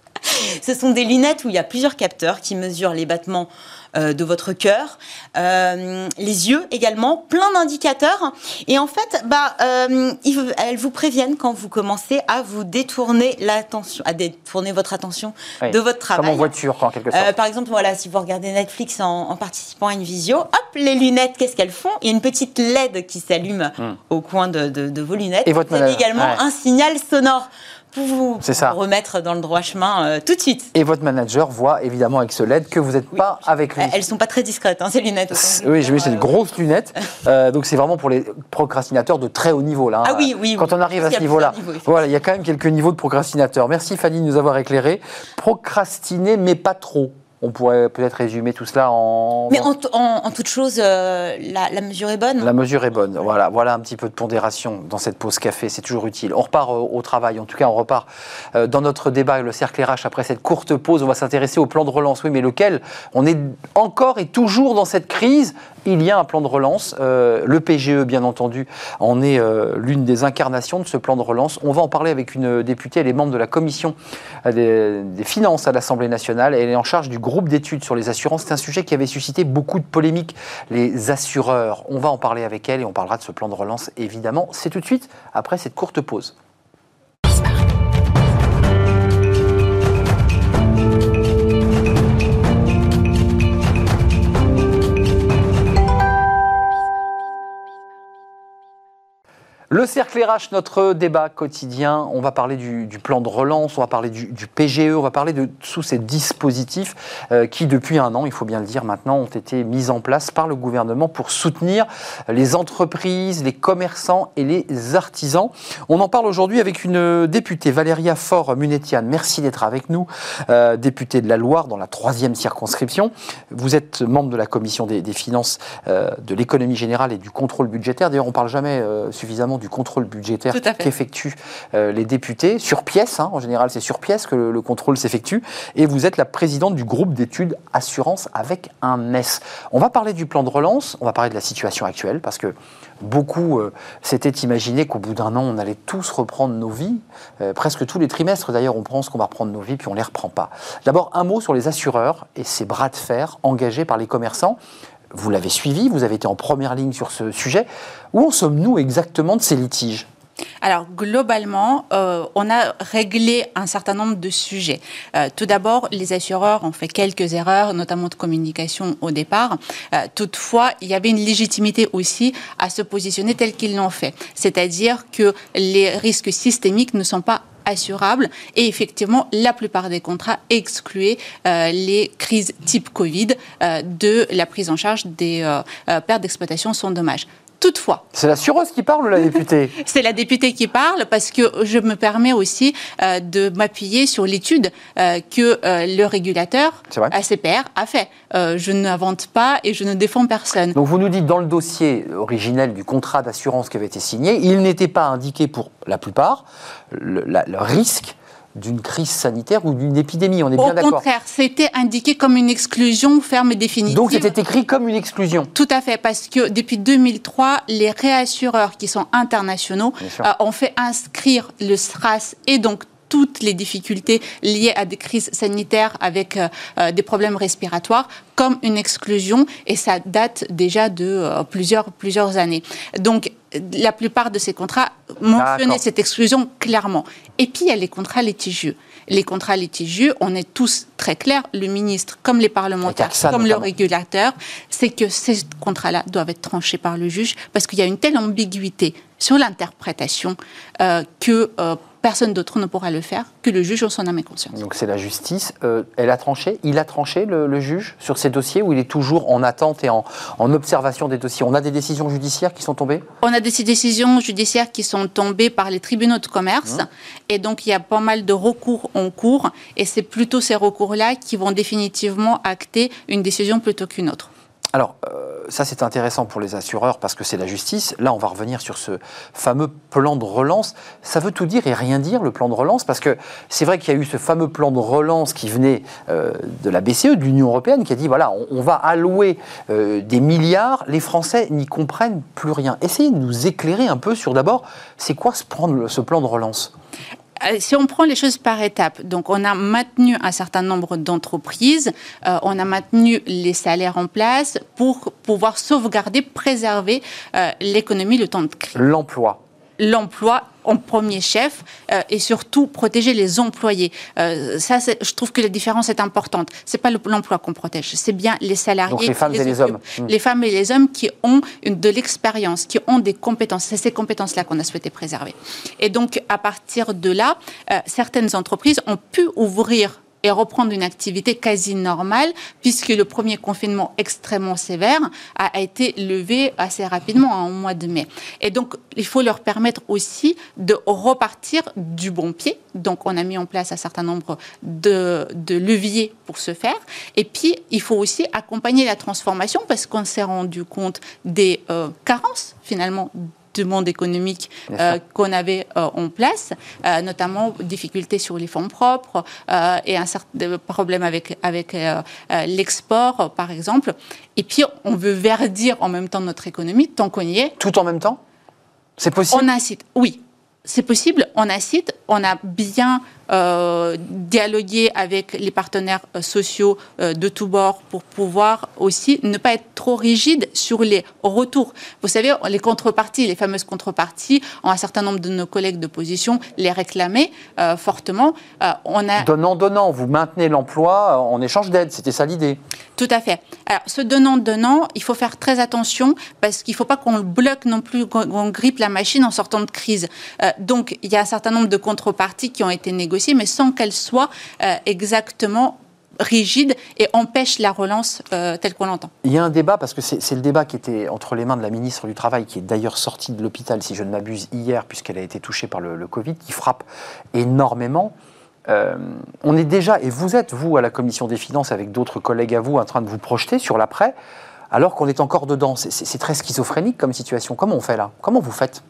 Ce sont des lunettes où il y a plusieurs capteurs qui mesurent les battements de votre cœur, euh, les yeux également, plein d'indicateurs. Et en fait, bah, euh, ils- elles vous préviennent quand vous commencez à vous détourner l'attention, à détourner votre attention Oui. de votre Comme en travail. voiture, en quelque sorte. Euh, par exemple, voilà, si vous regardez Netflix en, en participant à une visio, hop, les lunettes, qu'est-ce qu'elles font? Il y a une petite LED qui s'allume au coin de, de- de vos lunettes. Hmm. Et votre vous avez également ouais. un signal sonore pour vous, ça. remettre dans le droit chemin euh, tout de suite. Et votre manager voit évidemment avec ce LED que vous n'êtes pas avec lui. Euh, Elles sont pas très discrètes, hein, ces lunettes. Oui, j'ai vu, c'est euh, une grosse lunette. Euh, donc c'est vraiment pour les procrastinateurs de très haut niveau là. hein. Ah oui, oui, Quand oui. on arrive à ce niveau-là, voilà, il y a quand même quelques niveaux de procrastinateurs. Merci Fanny de nous avoir éclairé. Procrastiner, mais pas trop. On pourrait peut-être résumer tout cela en. Mais en, t- en- en toute chose, euh, la, la mesure est bonne. La mesure est bonne. Voilà, voilà un petit peu de pondération dans cette pause café, c'est toujours utile. On repart euh, au travail, en tout cas, on repart euh, dans notre débat, le cercle RH. Après cette courte pause, on va s'intéresser au plan de relance. Oui, mais lequel? On est encore et toujours dans cette crise. Il y a un plan de relance. Euh, le PGE, bien entendu, en est euh, l'une des incarnations de ce plan de relance. On va en parler avec une députée. Elle est membre de la commission euh, des, des finances à l'Assemblée nationale. Elle est en charge du groupe d'études sur les assurances. C'est un sujet qui avait suscité beaucoup de polémiques. Les assureurs. On va en parler avec elle et on parlera de ce plan de relance, évidemment. C'est tout de suite après cette courte pause. Le cercle RH, notre débat quotidien, on va parler du, plan de relance, on va parler du, PGE, on va parler de tous ces dispositifs euh, qui, depuis un an, il faut bien le dire maintenant, ont été mis en place par le gouvernement pour soutenir les entreprises, les commerçants et les artisans. On en parle aujourd'hui avec une députée, Valéria Faure-Munetiane. Merci d'être avec nous, euh, députée de la Loire dans la troisième circonscription. Vous êtes membre de la commission des, finances, euh, de l'économie générale et du contrôle budgétaire. D'ailleurs, on parle jamais suffisamment contrôle budgétaire qu'effectuent euh, les députés sur pièce. hein. en général, c'est sur pièce que le, le contrôle s'effectue. Et vous êtes la présidente du groupe d'études assurance avec un S. On va parler du plan de relance. On va parler de la situation actuelle parce que beaucoup euh, s'étaient imaginé qu'au bout d'un an, on allait tous reprendre nos vies. Euh, presque tous les trimestres, d'ailleurs, on pense qu'on va reprendre nos vies puis on les reprend pas. D'abord, un mot sur les assureurs et ces bras de fer engagés par les commerçants. Vous l'avez suivi, vous avez été en première ligne sur ce sujet. Où en sommes-nous exactement de ces litiges? Alors, globalement, euh, on a réglé un certain nombre de sujets. Euh, tout d'abord, les assureurs ont fait quelques erreurs, notamment de communication au départ. Euh, toutefois, il y avait une légitimité aussi à se positionner tel qu'ils l'ont fait. C'est-à-dire que les risques systémiques ne sont pas assurables et effectivement la plupart des contrats excluaient euh, les crises type Covid euh, de la prise en charge des euh, pertes d'exploitation sans dommage. Toutefois, C'est l'assureuse qui parle ou la députée c'est la députée qui parle parce que je me permets aussi euh, de m'appuyer sur l'étude euh, que euh, le régulateur. ACPR a fait. Je n'invente pas et je ne défends personne. Donc vous nous dites dans le dossier originel du contrat d'assurance qui avait été signé, il n'était pas indiqué pour la plupart le, la- le risque d'une crise sanitaire ou d'une épidémie. On est bien d'accord. Au contraire, c'était indiqué comme une exclusion ferme et définitive. Donc c'était écrit comme une exclusion. Tout à fait, parce que depuis 2003, les réassureurs qui sont internationaux euh, ont fait inscrire le SRAS et donc toutes les difficultés liées à des crises sanitaires avec euh, euh, des problèmes respiratoires comme une exclusion et ça date déjà de euh, plusieurs, plusieurs années. Donc la plupart de ces contrats mentionnaient cette exclusion clairement. Et puis il y a les contrats litigieux. Les contrats litigieux, on est tous très clairs, le ministre comme les parlementaires, comme le régulateur, c'est que ces contrats-là doivent être tranchés par le juge parce qu'il y a une telle ambiguïté sur l'interprétation que personne d'autre ne pourra le faire que le juge en son âme et conscience. Donc c'est la justice. Euh, elle a tranché, il a tranché le, juge sur ces dossiers ou il est toujours en attente et en, observation des dossiers? On a des décisions judiciaires qui sont tombées? On a des décisions judiciaires qui sont tombées par les tribunaux de commerce mmh. et donc il y a pas mal de recours en cours et c'est plutôt ces recours-là qui vont définitivement acter une décision plutôt qu'une autre. Alors, euh, ça c'est intéressant pour les assureurs parce que c'est la justice. Là, on va revenir sur ce fameux plan de relance. Ça veut tout dire et rien dire, le plan de relance, parce que c'est vrai qu'il y a eu ce fameux plan de relance qui venait euh, de la BCE, de l'Union européenne, qui a dit, voilà, on, va allouer euh, des milliards, les Français n'y comprennent plus rien. Essayez de nous éclairer un peu sur d'abord, c'est quoi ce plan de relance? Si on prend les choses par étapes, donc on a maintenu un certain nombre d'entreprises, euh, on a maintenu les salaires en place pour pouvoir sauvegarder, préserver euh, l'économie le temps de crise. L'emploi l'emploi en premier chef euh, et surtout protéger les employés. Euh, ça, je trouve que la différence est importante. C'est pas l'emploi qu'on protège, c'est bien les salariés. Donc les femmes et les hommes. Hmm. Les femmes et les hommes qui ont une, de l'expérience, qui ont des compétences. C'est ces compétences-là qu'on a souhaité préserver. Et donc, à partir de là, euh, certaines entreprises ont pu ouvrir et reprendre une activité quasi normale, puisque le premier confinement extrêmement sévère a été levé assez rapidement, en hein, mois de mai. Et donc, il faut leur permettre aussi de repartir du bon pied. Donc, on a mis en place un certain nombre de, leviers pour ce faire. Et puis, il faut aussi accompagner la transformation, parce qu'on s'est rendu compte des euh, carences, finalement, du monde économique euh, qu'on avait euh, en place, euh, notamment difficultés sur les fonds propres et un certain problème avec, avec l'export, par exemple. Et puis, on veut verdir en même temps notre économie, tant qu'on y est. Tout en même temps? C'est possible? On incite, oui. C'est possible, on incite, on a bien euh, dialoguer avec les partenaires euh, sociaux euh, de tous bords pour pouvoir aussi ne pas être trop rigide sur les retours. Vous savez, les contreparties, les fameuses contreparties, ont un certain nombre de nos collègues d'opposition les réclamaient fortement. on a... Donnant, donnant, vous maintenez l'emploi en échange d'aide, c'était ça l'idée. Tout à fait. Alors, ce donnant, donnant, il faut faire très attention parce qu'il ne faut pas qu'on bloque non plus, qu'on grippe la machine en sortant de crise. donc, il y a un certain nombre de contreparties qui ont été négociées mais sans qu'elle soit euh, exactement rigide et empêche la relance euh, telle qu'on l'entend. Il y a un débat, parce que c'est le débat qui était entre les mains de la ministre du Travail, qui est d'ailleurs sortie de l'hôpital, si je ne m'abuse, hier, puisqu'elle a été touchée par le, Covid, qui frappe énormément. Euh, on est déjà, et vous êtes, vous, à la Commission des Finances, avec d'autres collègues à vous, en train de vous projeter sur l'après, alors qu'on est encore dedans. C'est très schizophrénique comme situation. Comment on fait là? Comment vous faites?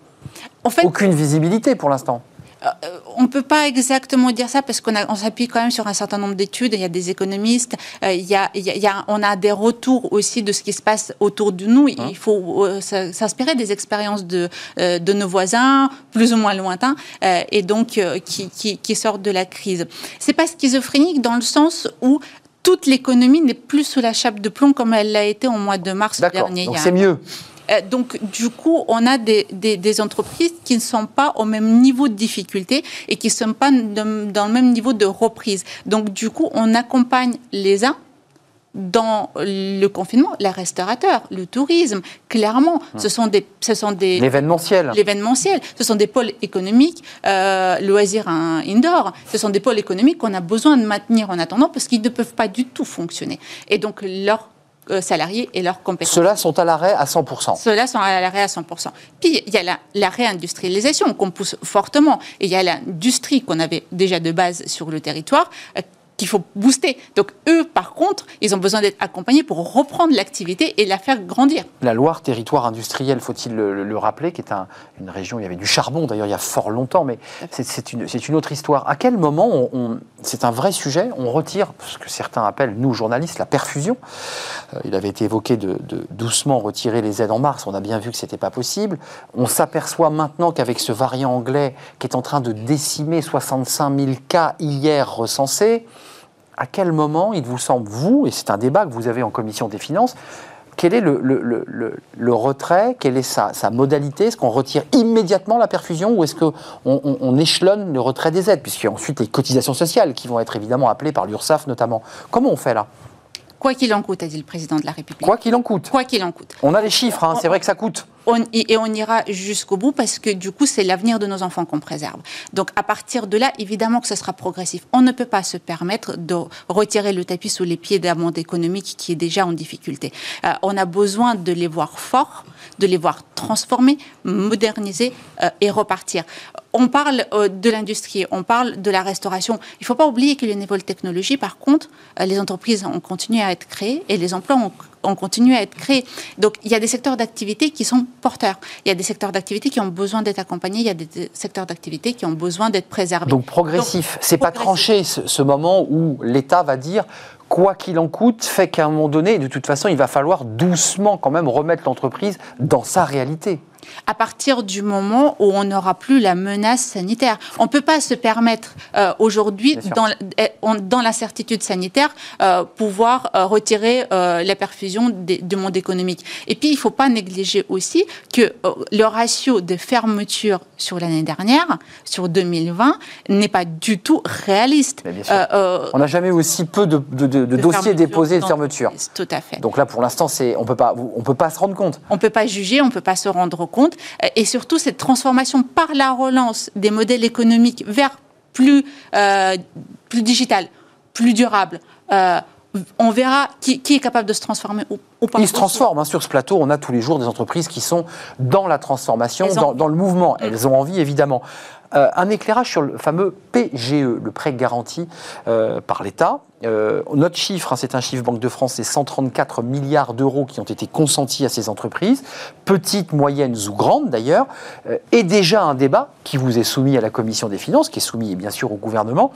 Aucune visibilité pour l'instant. Euh, on ne peut pas exactement dire ça parce qu'on on s'appuie quand même sur un certain nombre d'études. Il y a des économistes, euh, il, y a, il, y a, on a des retours aussi de ce qui se passe autour de nous. Il hein faut euh, s'inspirer des expériences de, de nos voisins, plus ou moins lointains, et donc qui, qui, qui sortent de la crise. C'est pas schizophrénique dans le sens où toute l'économie n'est plus sous la chape de plomb comme elle l'a été au mois de mars dernier. Donc c'est mieux. Euh, donc, du coup, on a des, entreprises qui ne sont pas au même niveau de difficulté et qui ne sont pas dans le même niveau de reprise. Donc, du coup, on accompagne les uns dans le confinement, les restaurateurs, le tourisme, clairement, ce sont des, ce sont des l'événementiel, l'événementiel, ce sont des pôles économiques, euh, loisirs indoor, ce sont des pôles économiques qu'on a besoin de maintenir en attendant parce qu'ils ne peuvent pas du tout fonctionner. Et donc leur salariés et leurs compétences. Ceux-là sont à l'arrêt à 100%. Ceux-là sont à l'arrêt à 100%. Puis il y a la, la réindustrialisation qu'on pousse fortement. Et il y a l'industrie qu'on avait déjà de base sur le territoire, euh, qu'il faut booster. Donc eux, par contre, ils ont besoin d'être accompagnés pour reprendre l'activité et la faire grandir. La Loire, territoire industriel, faut-il le, rappeler, qui est une région, il y avait du charbon d'ailleurs il y a fort longtemps, mais c'est une, une, autre histoire. À quel moment, on, c'est un vrai sujet, on retire ce que certains appellent, nous journalistes, la perfusion. Euh, il avait été évoqué de, de, doucement retirer les aides en mars, on a bien vu que ce n'était pas possible. On s'aperçoit maintenant qu'avec ce variant anglais qui est en train de décimer 65 000 cas hier recensés, à quel moment il vous semble, vous, et c'est un débat que vous avez en commission des finances, quel est le, le, le, retrait Quelle est sa, sa modalité? Est-ce qu'on retire immédiatement la perfusion ou est-ce qu'on on, échelonne le retrait des aides? Puisqu'il y a ensuite les cotisations sociales qui vont être évidemment appelées par l'URSSAF notamment. Comment on fait là? Quoi qu'il en coûte, a dit le président de la République. Quoi qu'il en coûte. Quoi qu'il en coûte. On a les chiffres, hein, c'est vrai que ça coûte et on ira jusqu'au bout parce que du coup, c'est l'avenir de nos enfants qu'on préserve. Donc à partir de là, évidemment que ce sera progressif. On ne peut pas se permettre de retirer le tapis sous les pieds d'un monde économique qui est déjà en difficulté. Euh, on a besoin de les voir forts, de les voir transformer, moderniser euh, et repartir. On parle euh, de l'industrie, on parle de la restauration. Il ne faut pas oublier que les nouvelles technologies, par contre, les entreprises ont continué à être créées et les emplois ont on continue à être créé. Donc il y a des secteurs d'activité qui sont porteurs. Il y a des secteurs d'activité qui ont besoin d'être accompagnés. Il y a des secteurs d'activité qui ont besoin d'être préservés. Donc progressif. C'est pas tranché ce, moment où l'État va dire quoi qu'il en coûte, fait qu'à un moment donné, de toute façon, il va falloir doucement quand même remettre l'entreprise dans sa réalité à partir du moment où on n'aura plus la menace sanitaire. On ne peut pas se permettre euh, aujourd'hui, dans, eh, dans l'incertitude sanitaire, euh, pouvoir euh, retirer la perfusion du monde économique. Et puis, il ne faut pas négliger aussi que le ratio de fermeture sur l'année dernière, sur 2020, n'est pas du tout réaliste. on n'a jamais eu aussi peu de, dossiers déposés de fermeture. Tout à fait. Donc là, pour l'instant, on ne peut pas se rendre compte. On ne peut pas juger, on ne peut pas se rendre compte et surtout cette transformation par la relance des modèles économiques vers plus, euh, plus digital, plus durable. Euh, on verra qui, est capable de se transformer ou, pas. Ils se transforment. Hein, sur ce plateau, on a tous les jours des entreprises qui sont dans la transformation, dans, le mouvement. Mm. Elles ont envie, évidemment. Euh, un éclairage sur le fameux PGE, le prêt garanti euh, par l'État. Euh, notre chiffre, hein, c'est un chiffre Banque de France, c'est 134 milliards d'euros qui ont été consentis à ces entreprises, petites, moyennes ou grandes d'ailleurs, et déjà un débat qui vous est soumis à la Commission des finances, qui est soumis bien sûr au gouvernement.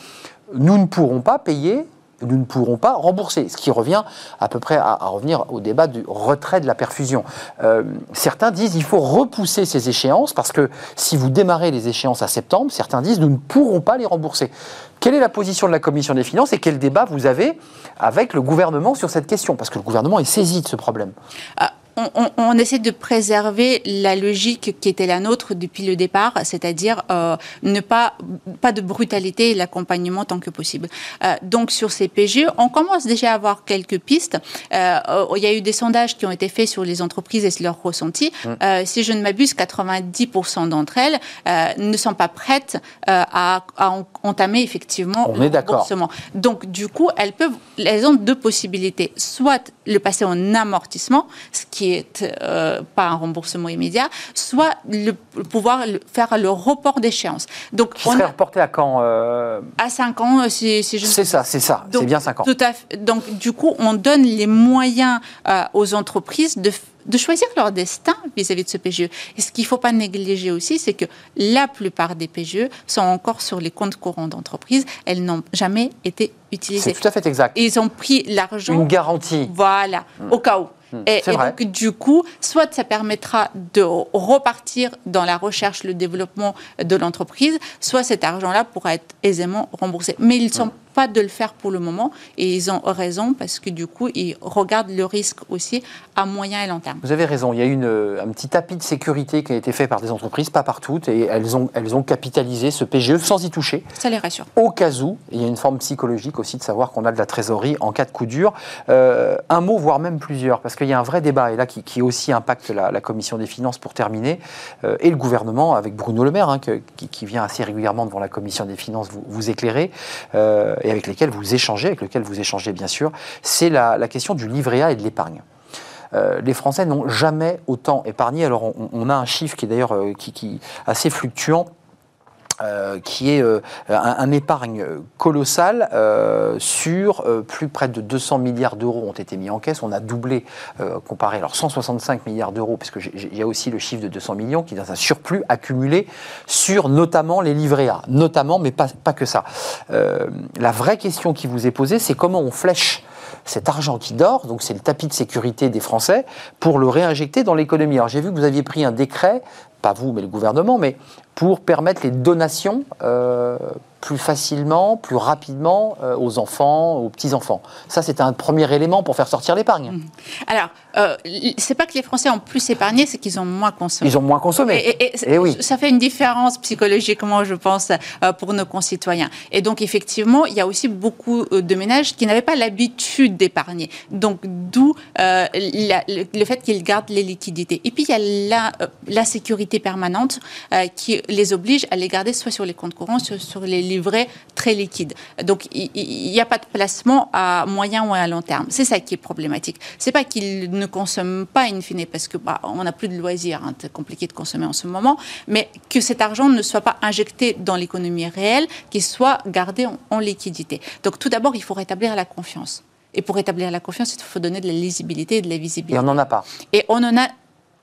Nous ne pourrons pas payer nous ne pourrons pas rembourser, ce qui revient à peu près à, revenir au débat du retrait de la perfusion. Euh, certains disent qu'il faut repousser ces échéances parce que si vous démarrez les échéances à septembre, certains disent nous ne pourrons pas les rembourser. Quelle est la position de la Commission des finances et quel débat vous avez avec le gouvernement sur cette question? Parce que le gouvernement est saisi de ce problème. Ah, on, essaie de préserver la logique qui était la nôtre depuis le départ, c'est-à-dire euh, ne pas pas de brutalité et l'accompagnement tant que possible. Euh, donc sur ces PGE, on commence déjà à avoir quelques pistes. Euh, il y a eu des sondages qui ont été faits sur les entreprises et leurs ressentis. Mmh. si je ne m'abuse, 90% d'entre elles ne sont pas prêtes à, entamer effectivement on le remboursement. Donc du coup, elles peuvent, elles ont deux possibilités soit le passer en amortissement, ce qui est euh, pas un remboursement immédiat, soit le, pouvoir faire le report d'échéance. Donc, qui serait reporté à quand euh À 5 ans, si, si je C'est ça, c'est ça, c'est bien 5 ans. Tout à fait. Donc, du coup, on donne les moyens euh, aux entreprises de de choisir leur destin vis-à-vis de ce PGE. Et ce qu'il ne faut pas négliger aussi, c'est que la plupart des PGE sont encore sur les comptes courants d'entreprise. Elles n'ont jamais été utilisées. C'est tout à fait exact. ils ont pris l'argent. Une garantie. Voilà, au cas où. Hmm. Et, donc, du coup, soit ça permettra de repartir dans la recherche, le développement de l'entreprise, soit cet argent-là pourra être aisément remboursé. Mais ils sont hmm pas de le faire pour le moment et ils ont raison parce que du coup, ils regardent le risque aussi à moyen et long terme. Vous avez raison, il y a une, un petit tapis de sécurité qui a été fait par des entreprises, pas partout, et elles ont, elles ont capitalisé ce PGE sans y toucher. Ça les rassure. Au cas où, il y a une forme psychologique aussi de savoir qu'on a de la trésorerie en cas de coup dur. Euh, un mot, voire même plusieurs, parce qu'il y a un vrai débat, et là qui, qui aussi impacte la, Commission des finances pour terminer, euh, et le gouvernement, avec Bruno Le Maire, hein, qui, qui, vient assez régulièrement devant la Commission des finances vous, vous éclairer. Euh, et avec lesquels vous échangez, avec lesquels vous échangez bien sûr, c'est la, question du livret A et de l'épargne. Euh, les Français n'ont jamais autant épargné. Alors on, a un chiffre qui est d'ailleurs euh, assez fluctuant. Euh, qui est euh, un, épargne colossal euh, sur plus près de 200 milliards d'euros ont été mis en caisse. On a doublé comparé alors 165 milliards d'euros, parce qu'il y a aussi le chiffre de 200 millions qui est un surplus accumulé sur notamment les livrets A, notamment, mais pas, pas que ça. la vraie question qui vous est posée, c'est comment on flèche cet argent qui dort, donc c'est le tapis de sécurité des Français, pour le réinjecter dans l'économie. Alors j'ai vu que vous aviez pris un décret, pas vous mais le gouvernement, mais pour permettre les donations euh, plus facilement, plus rapidement euh, aux enfants, aux petits-enfants. Ça, c'est un premier élément pour faire sortir l'épargne. Mmh. Alors, euh, c'est pas que les Français ont plus épargné, c'est qu'ils ont moins consommé. Ils ont moins consommé. Et, et, oui. Ça fait une différence psychologiquement, je pense, euh, pour nos concitoyens. Et donc, effectivement, il y a aussi beaucoup de ménages qui n'avaient pas l'habitude d'épargner. Donc, d'où le, fait qu'ils gardent les liquidités. Et puis, il y a la, la sécurité permanente qui les oblige à les garder soit sur les comptes courants, soit sur les livrets très liquides. Donc, il n'y a pas de placement à moyen ou à long terme. C'est ça qui est problématique. C'est pas qu'ils ne consomment pas in fine, parce que bah, on n'a plus de loisirs, hein, c'est compliqué de consommer en ce moment, mais que cet argent ne soit pas injecté dans l'économie réelle, qu'il soit gardé en, liquidité. Donc tout d'abord, il faut rétablir la confiance. Et pour rétablir la confiance, il faut donner de la lisibilité et de la visibilité. Et on n'en a pas. Et on en a,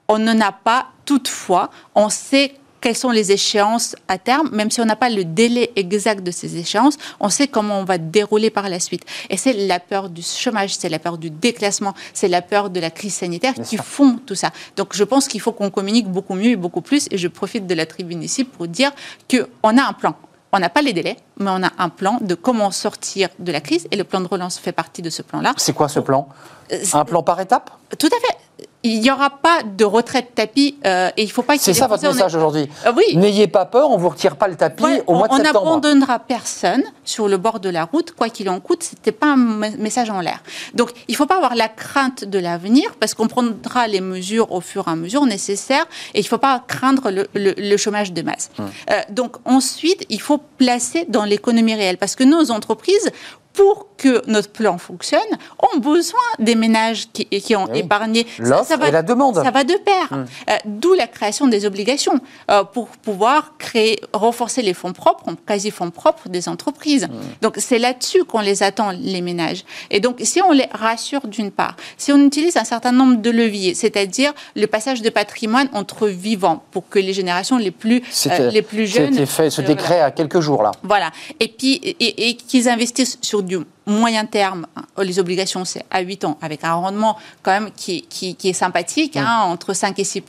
on n'en a pas toutefois. On sait quelles sont les échéances à terme, même si on n'a pas le délai exact de ces échéances, on sait comment on va dérouler par la suite. Et c'est la peur du chômage, c'est la peur du déclassement, c'est la peur de la crise sanitaire qui font tout ça. Donc je pense qu'il faut qu'on communique beaucoup mieux et beaucoup plus, et je profite de la tribune ici pour dire qu'on a un plan. On n'a pas les délais, mais on a un plan de comment sortir de la crise, et le plan de relance fait partie de ce plan-là. C'est quoi ce plan? Euh, Un plan par étape? Tout à fait il n'y aura pas de retraite tapis euh, et il ne faut pas C'est ça votre message aujourd'hui euh, Oui. N'ayez pas peur, on ne vous retire pas le tapis au mois de septembre. On n'abandonnera personne sur le bord de la route, quoi qu'il en coûte. Ce n'était pas un message en l'air. Donc il ne faut pas avoir la crainte de l'avenir parce qu'on prendra les mesures au fur et à mesure nécessaires et il ne faut pas craindre le, chômage de masse. Hum. Euh, donc ensuite, il faut placer dans l'économie réelle parce que nos entreprises pour que notre plan fonctionne, ont besoin des ménages qui, qui ont épargné. L'offre et la demande. Ça va de pair. Hum. Euh, d'où la création des obligations euh, pour pouvoir créer, renforcer les fonds propres, quasi fonds propres des entreprises. Hum. Donc c'est là-dessus qu'on les attend, les ménages. Et donc si on les rassure d'une part, si on utilise un certain nombre de leviers, c'est-à-dire le passage de patrimoine entre vivants pour que les générations les plus, euh, les plus jeunes... C'était fait, ce décret à quelques jours là. Voilà. Et puis et, et qu'ils investissent sur du moyen terme, hein, les obligations, c'est à 8 ans, avec un rendement quand même qui, qui, est sympathique, mm. hein, entre 5 et 6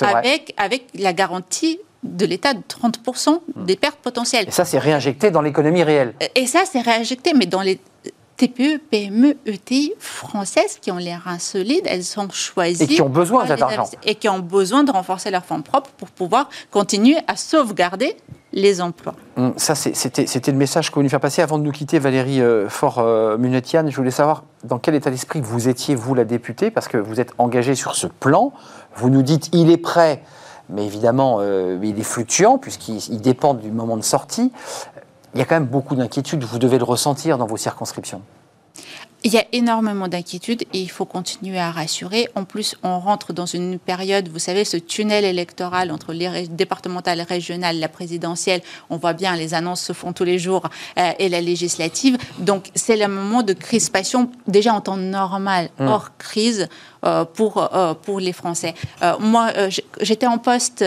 avec, avec la garantie de l'État de 30% mm. des pertes potentielles. Et ça, c'est réinjecté dans l'économie réelle. Et ça, c'est réinjecté, mais dans les TPE, PME, ETI françaises qui ont les reins solides, elles sont choisies. Et qui ont besoin de cet argent. Et qui ont besoin de renforcer leurs fonds propres pour pouvoir continuer à sauvegarder les emplois. Hum, ça, c'était le message que vous voulez faire passer. Avant de nous quitter, Valérie euh, Faure-Munetian, je voulais savoir dans quel état d'esprit vous étiez, vous, la députée, parce que vous êtes engagée sur ce plan. Vous nous dites, il est prêt, mais évidemment, euh, il est fluctuant, puisqu'il dépend du moment de sortie. Il y a quand même beaucoup d'inquiétudes, vous devez le ressentir dans vos circonscriptions. Il y a énormément d'inquiétudes et il faut continuer à rassurer. En plus, on rentre dans une période, vous savez, ce tunnel électoral entre les départementales, régionales, la présidentielle. On voit bien, les annonces se font tous les jours euh, et la législative. Donc, c'est le moment de crispation, déjà en temps normal, mmh. hors crise. Euh, pour, euh, pour les Français. moi, j'étais en poste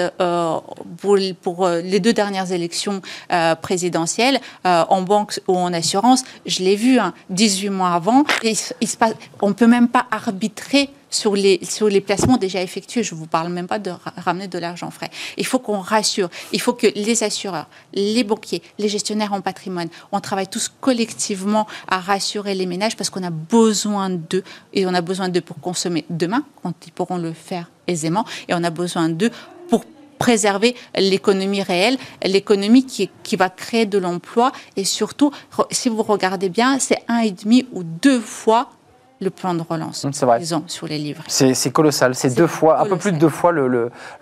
pour, pour, les deux dernières élections présidentielles, en banque ou en assurance. Je l'ai vu, 18 hein, mois avant, on ne peut même pas arbitrer sur les, sur les placements déjà effectués. Je ne vous parle même pas de ramener de l'argent frais. Il faut qu'on rassure. Il faut que les assureurs, les banquiers, les gestionnaires en patrimoine, on travaille tous collectivement à rassurer les ménages parce qu'on a besoin d'eux et on a besoin d'eux pour consommer demain, quand ils pourront le faire aisément, et on a besoin d'eux pour préserver l'économie réelle, l'économie qui, qui va créer de l'emploi et surtout, si vous regardez bien, c'est un et demi ou deux fois le plan de relance vrai. Ils ont sur les livres. C'est colossal, c'est deux fois, un peu plus de deux fois le,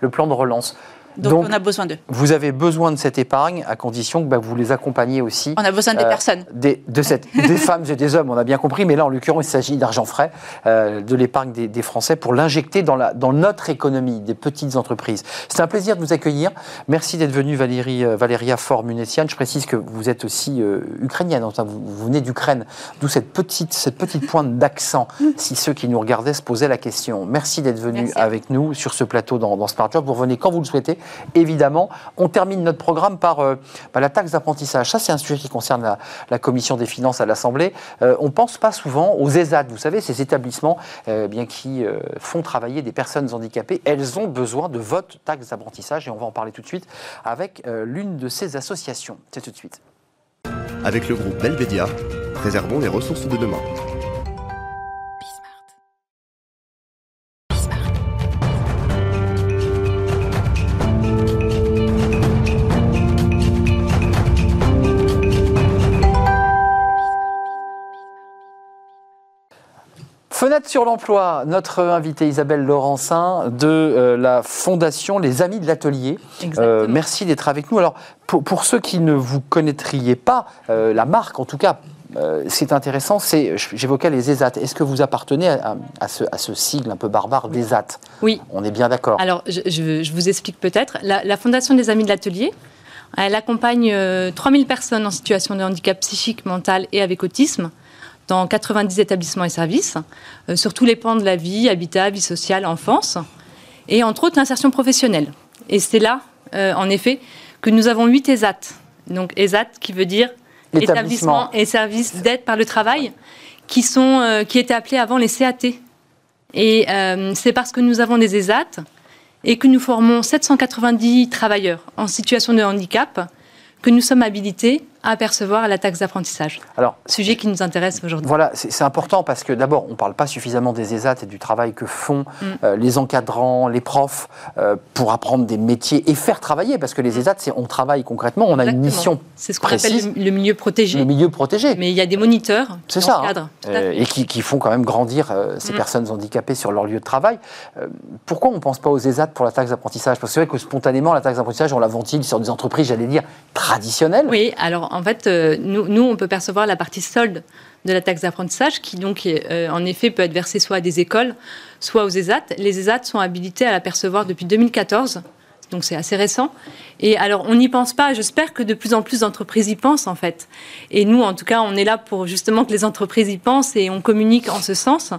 le, plan de relance. Donc, on a besoin d'eux. Vous avez besoin de cette épargne à condition que bah, vous les accompagniez aussi. On a besoin des euh, personnes. Des, de cette, des femmes et des hommes, on a bien compris, mais là en l'occurrence il s'agit d'argent frais, euh, de l'épargne des, des Français pour l'injecter dans, la, dans notre économie, des petites entreprises. C'est un plaisir de vous accueillir. Merci d'être venue Valérie, euh, Valéria Faure-Munetian. Je précise que vous êtes aussi euh, ukrainienne, enfin, vous, vous venez d'Ukraine, d'où cette petite, cette petite pointe d'accent, si ceux qui nous regardaient se posaient la question. Merci d'être venu avec nous sur ce plateau dans, dans Smart Job. Vous revenez quand vous le souhaitez, évidemment. On termine notre programme par euh, bah, la taxe d'apprentissage. Ça, c'est un sujet qui concerne la, Commission des finances à l'Assemblée. Euh, on ne pense pas souvent aux ESAT, vous savez, ces établissements euh, bien qui font travailler des personnes handicapées. Elles ont besoin de votre taxe d'apprentissage et on va en parler tout de suite avec l'une de ces associations. C'est tout de suite. Avec le groupe Belvedia, préservons les ressources de demain. Fenêtre sur l'emploi, notre invitée Isabelle Laurencin de euh, la Fondation Les Amis de l'Atelier. Euh, merci d'être avec nous. Alors, pour, pour ceux qui ne vous connaîtriez pas, euh, la marque en tout cas, c'est intéressant, c'est, j'évoquais les ESAT. Est-ce que vous appartenez à, à ce, à ce sigle un peu barbare d'ESAT Oui. On est bien d'accord. Alors, je, je- je vous explique peut-être. La, la Fondation des Amis de l'Atelier, elle accompagne euh, 3000 personnes en situation de handicap psychique, mental et avec autisme dans 90 établissements et services, euh, sur tous les pans de la vie, habitat, vie sociale, enfance, et entre autres l'insertion professionnelle. Et c'est là, euh, en effet, que nous avons 8 ESAT. Donc ESAT qui veut dire Établissement. établissements et services d'aide par le travail, qui, sont, euh, qui étaient appelés avant les CAT. Et c'est parce que nous avons des ESAT et que nous formons 790 travailleurs en situation de handicap que nous sommes habilités à percevoir la taxe d'apprentissage. Alors, Sujet qui nous intéresse aujourd'hui. Voilà, c'est important parce que d'abord, on ne parle pas suffisamment des ESAT et du travail que font Mm. euh, les encadrants, les profs euh, pour apprendre des métiers et faire travailler. Parce que les ESAT, c'est on travaille concrètement, on a une Mm. Mission C'est ce qu'on appelle le, milieu protégé. le milieu protégé. Mais il y a des moniteurs C'est qui ça, encadrent. hein. Euh, et qui, qui font quand même grandir euh, ces Mm. personnes handicapées sur leur lieu de travail. Pourquoi on ne pense pas aux ESAT pour la taxe d'apprentissage? Parce que c'est vrai que spontanément, la taxe d'apprentissage, on la ventile sur des entreprises, j'allais dire, traditionnelles. Oui, alors en fait, euh, nous, on peut percevoir la partie solde de la taxe d'apprentissage qui, donc, euh, en effet, peut être versée soit à des écoles, soit aux ESAT. Les ESAT sont habilités à la percevoir depuis 2014. Donc c'est assez récent. Et alors on n'y pense pas. J'espère que de plus en plus d'entreprises y pensent en fait. Et nous, en tout cas, on est là pour justement que les entreprises y pensent et on communique en ce sens.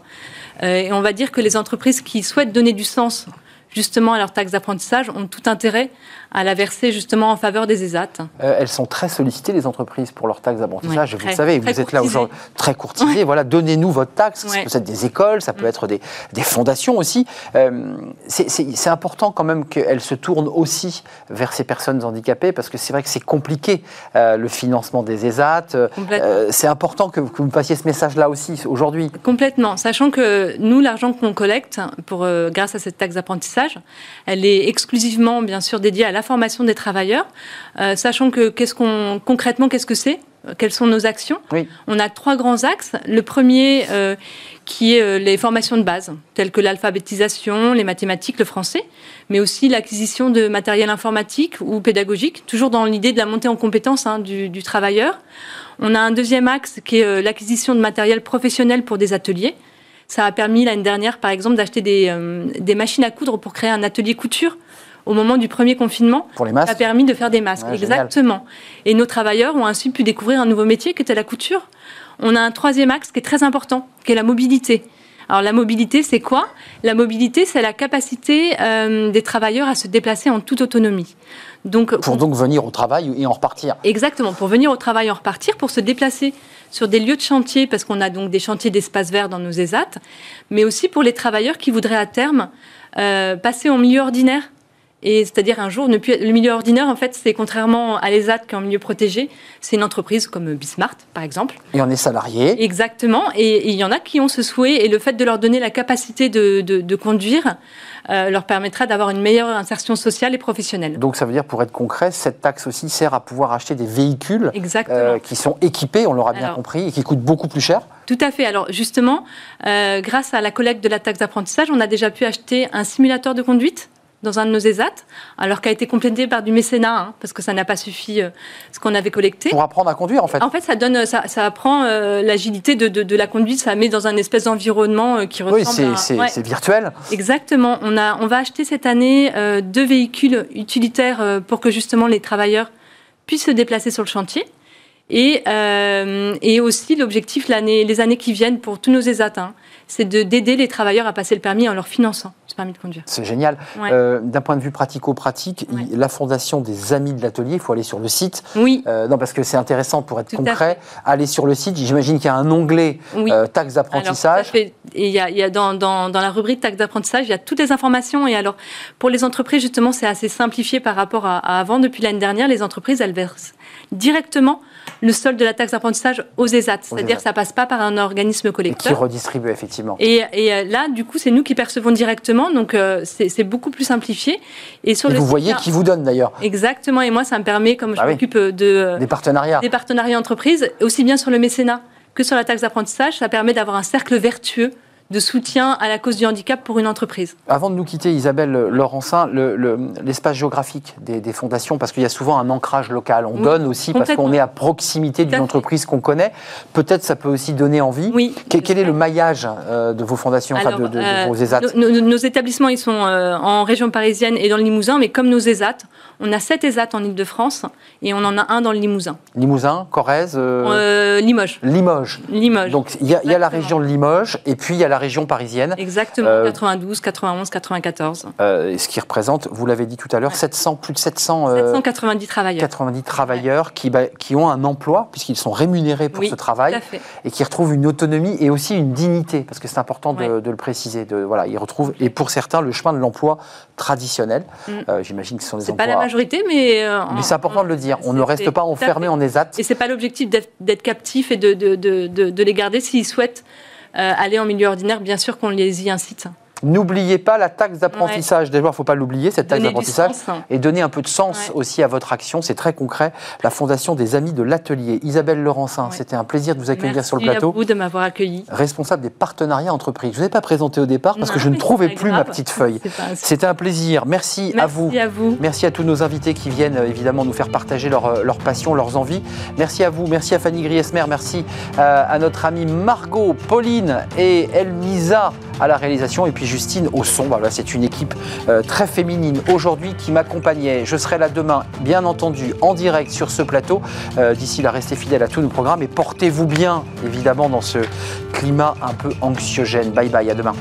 Euh, et on va dire que les entreprises qui souhaitent donner du sens justement à leur taxe d'apprentissage ont tout intérêt à la verser justement en faveur des ESAT. Euh, elles sont très sollicitées, les entreprises, pour leur taxe d'apprentissage. Ouais, vous le savez, vous êtes là aujourd'hui, très courtisé. Voilà, donnez-nous votre taxe. Ça peut être des écoles, ça peut être des, des fondations aussi. Euh, c'est- important quand même qu'elles se tournent aussi vers ces personnes handicapées, parce que c'est vrai que c'est compliqué, euh, le financement des ESAT. C'est important que, que vous passiez ce message-là aussi aujourd'hui. Complètement, sachant que nous, l'argent qu'on collecte pour, grâce à cette taxe d'apprentissage, elle est exclusivement, bien sûr, dédiée à la formation des travailleurs, euh, sachant que qu'est-ce qu'on concrètement, qu'est-ce que c'est? Euh, Quelles sont nos actions? Oui. On a trois grands axes. Le premier, euh, qui est les formations de base, telles que l'alphabétisation, les mathématiques, le français, mais aussi l'acquisition de matériel informatique ou pédagogique, toujours dans l'idée de la montée en compétences hein, du, du travailleur. On a un deuxième axe qui est l'acquisition de matériel professionnel pour des ateliers. Ça a permis l'année dernière, par exemple, d'acheter des, euh, des machines à coudre pour créer un atelier couture au moment du premier confinement. Pour les Ça a masques permis de faire des masques. Ouais, génial. Exactement. Et nos travailleurs ont ainsi pu découvrir un nouveau métier qui était la couture. On a un troisième axe qui est très important, qui est la mobilité. Alors la mobilité, c'est quoi? La mobilité, c'est la capacité euh, des travailleurs à se déplacer en toute autonomie. Donc, pour donc venir au travail et en repartir. Exactement, pour venir au travail en repartir, pour se déplacer sur des lieux de chantier, parce qu'on a donc des chantiers d'espace vert dans nos ESAT, mais aussi pour les travailleurs qui voudraient à terme euh, passer en milieu ordinaire. Et c'est-à-dire un jour, ne plus... le milieu ordinaire, en fait, c'est contrairement à l'ESAT qui est en milieu protégé, c'est une entreprise comme Bismart, par exemple. Et on est salarié. Exactement, et il y en a qui ont ce souhait, et le fait de leur donner la capacité de, de- de conduire euh, leur permettra d'avoir une meilleure insertion sociale et professionnelle. Donc ça veut dire, pour être concret, cette taxe aussi sert à pouvoir acheter des véhicules euh, qui sont équipés, on l'aura bien Alors- compris, et qui coûtent beaucoup plus cher. Tout à fait. Alors justement, euh, grâce à la collecte de la taxe d'apprentissage, on a déjà pu acheter un simulateur de conduite dans un de nos ESAT, alors qu'a été complété par du mécénat, hein, parce que ça n'a pas suffi euh, ce qu'on avait collecté. Pour apprendre à conduire, en fait. En fait, ça donne, ça, ça apprend euh, l'agilité de, de, de, la conduite, ça met dans un espèce d'environnement euh, qui ressemble oui, c'est ouais. c'est virtuel. Exactement. On, a, on va acheter cette année euh, deux véhicules utilitaires euh, pour que justement les travailleurs puissent se déplacer sur le chantier. Et, euh, et aussi l'objectif les années qui viennent pour tous nos ESAT, hein, c'est d'aider les travailleurs à passer le permis en leur finançant permis de conduire. C'est génial. Ouais. Euh, D'un point de vue pratico-pratique, Ouais. la fondation des Amis de l'Atelier, il faut aller sur le site. Oui, Euh, non, parce que c'est intéressant pour être Tout concret. Aller sur le site, j'imagine qu'il y a un onglet oui. euh, taxes d'apprentissage. Et il y a, il y a dans, dans, dans la rubrique taxe d'apprentissage, il y a toutes les informations. Et alors, pour les entreprises, justement, c'est assez simplifié par rapport à, à avant. Depuis l'année dernière, les entreprises, elles versent directement le solde de la taxe d'apprentissage aux ESAT. C'est-à-dire que ça passe pas par un organisme qui collecteur. redistribue effectivement. Et, et euh, là, du coup, c'est nous qui percevons directement, donc euh, c'est beaucoup plus simplifié. Et sur Et le vous voyez qui vous donne d'ailleurs Exactement. Et moi, ça me permet, comme je Ah oui. m'occupe de euh, des partenariats. des partenariats entreprises, aussi bien sur le mécénat que sur la taxe d'apprentissage, ça permet d'avoir un cercle vertueux de soutien à la cause du handicap pour une entreprise. Avant de nous quitter, Isabelle Laurencin, le- le- l'espace géographique des, des fondations, parce qu'il y a souvent un ancrage local. On Oui, donne aussi parce qu'on est à proximité d'une entreprise qu'on connaît. Peut-être ça peut aussi donner envie. Oui. Quel, quel est le maillage euh, de vos fondations, enfin, de, de- de euh, vos ESAT nos, nos- nos établissements, ils sont euh, en région parisienne et dans le Limousin, mais comme nos ESAT, on a 7 ESAT en Ile-de-France et on en a un dans le Limousin. Limousin, Corrèze, euh, Limoges. Limoges. Limoges. Donc il y, a- il y a la région de Limoges et puis il y a la région parisienne, Exactement, Euh, 92, 91, 94. euh, ce qui représente, vous l'avez dit tout à l'heure, Ouais. 700, plus de 700, euh, 790 travailleurs. 90 travailleurs qui, bah, qui ont un emploi puisqu'ils sont rémunérés pour Oui, ce travail. Et qui retrouvent une autonomie et aussi une dignité, parce que c'est important de, Ouais. de le préciser. De, voilà, ils retrouvent, et pour certains, le chemin de l'emploi traditionnel. Mm. Euh, J'imagine que ce sont des C'est pas la emplois. majorité, mais. euh, mais c'est important de le dire. On ne reste pas enfermé en ESAT. Et c'est pas l'objectif d'être captif et de, de, de, les garder s'ils souhaitent euh, aller en milieu ordinaire. Bien sûr qu'on les y incite. N'oubliez pas la taxe d'apprentissage. Déjà, il ne faut pas l'oublier, cette taxe d'apprentissage. Et donner un peu de sens Ouais. aussi à votre action. C'est très concret. La Fondation des Amis de l'Atelier. Isabelle Laurencin, Ouais. c'était un plaisir de vous accueillir Merci sur le plateau. à vous de m'avoir accueilli. Responsable des partenariats entreprises. Je ne vous ai pas présenté au départ parce que je ne trouvais plus ma petite feuille. C'était un plaisir. Merci, à Merci vous. à vous. Merci à tous nos invités qui viennent euh, évidemment nous faire partager leur, euh, leur passion, leurs envies. Merci à vous, merci à Fanny Griesmer, merci euh, à notre amie Margot, Pauline et Elmisa à la réalisation et puis Justine au son. Bah, c'est une équipe euh, très féminine aujourd'hui qui m'accompagnait. Je serai là demain, bien entendu, en direct sur ce plateau. Euh, D'ici là, restez fidèles à tous nos programmes et portez-vous bien évidemment dans ce climat un peu anxiogène. Bye bye, à demain.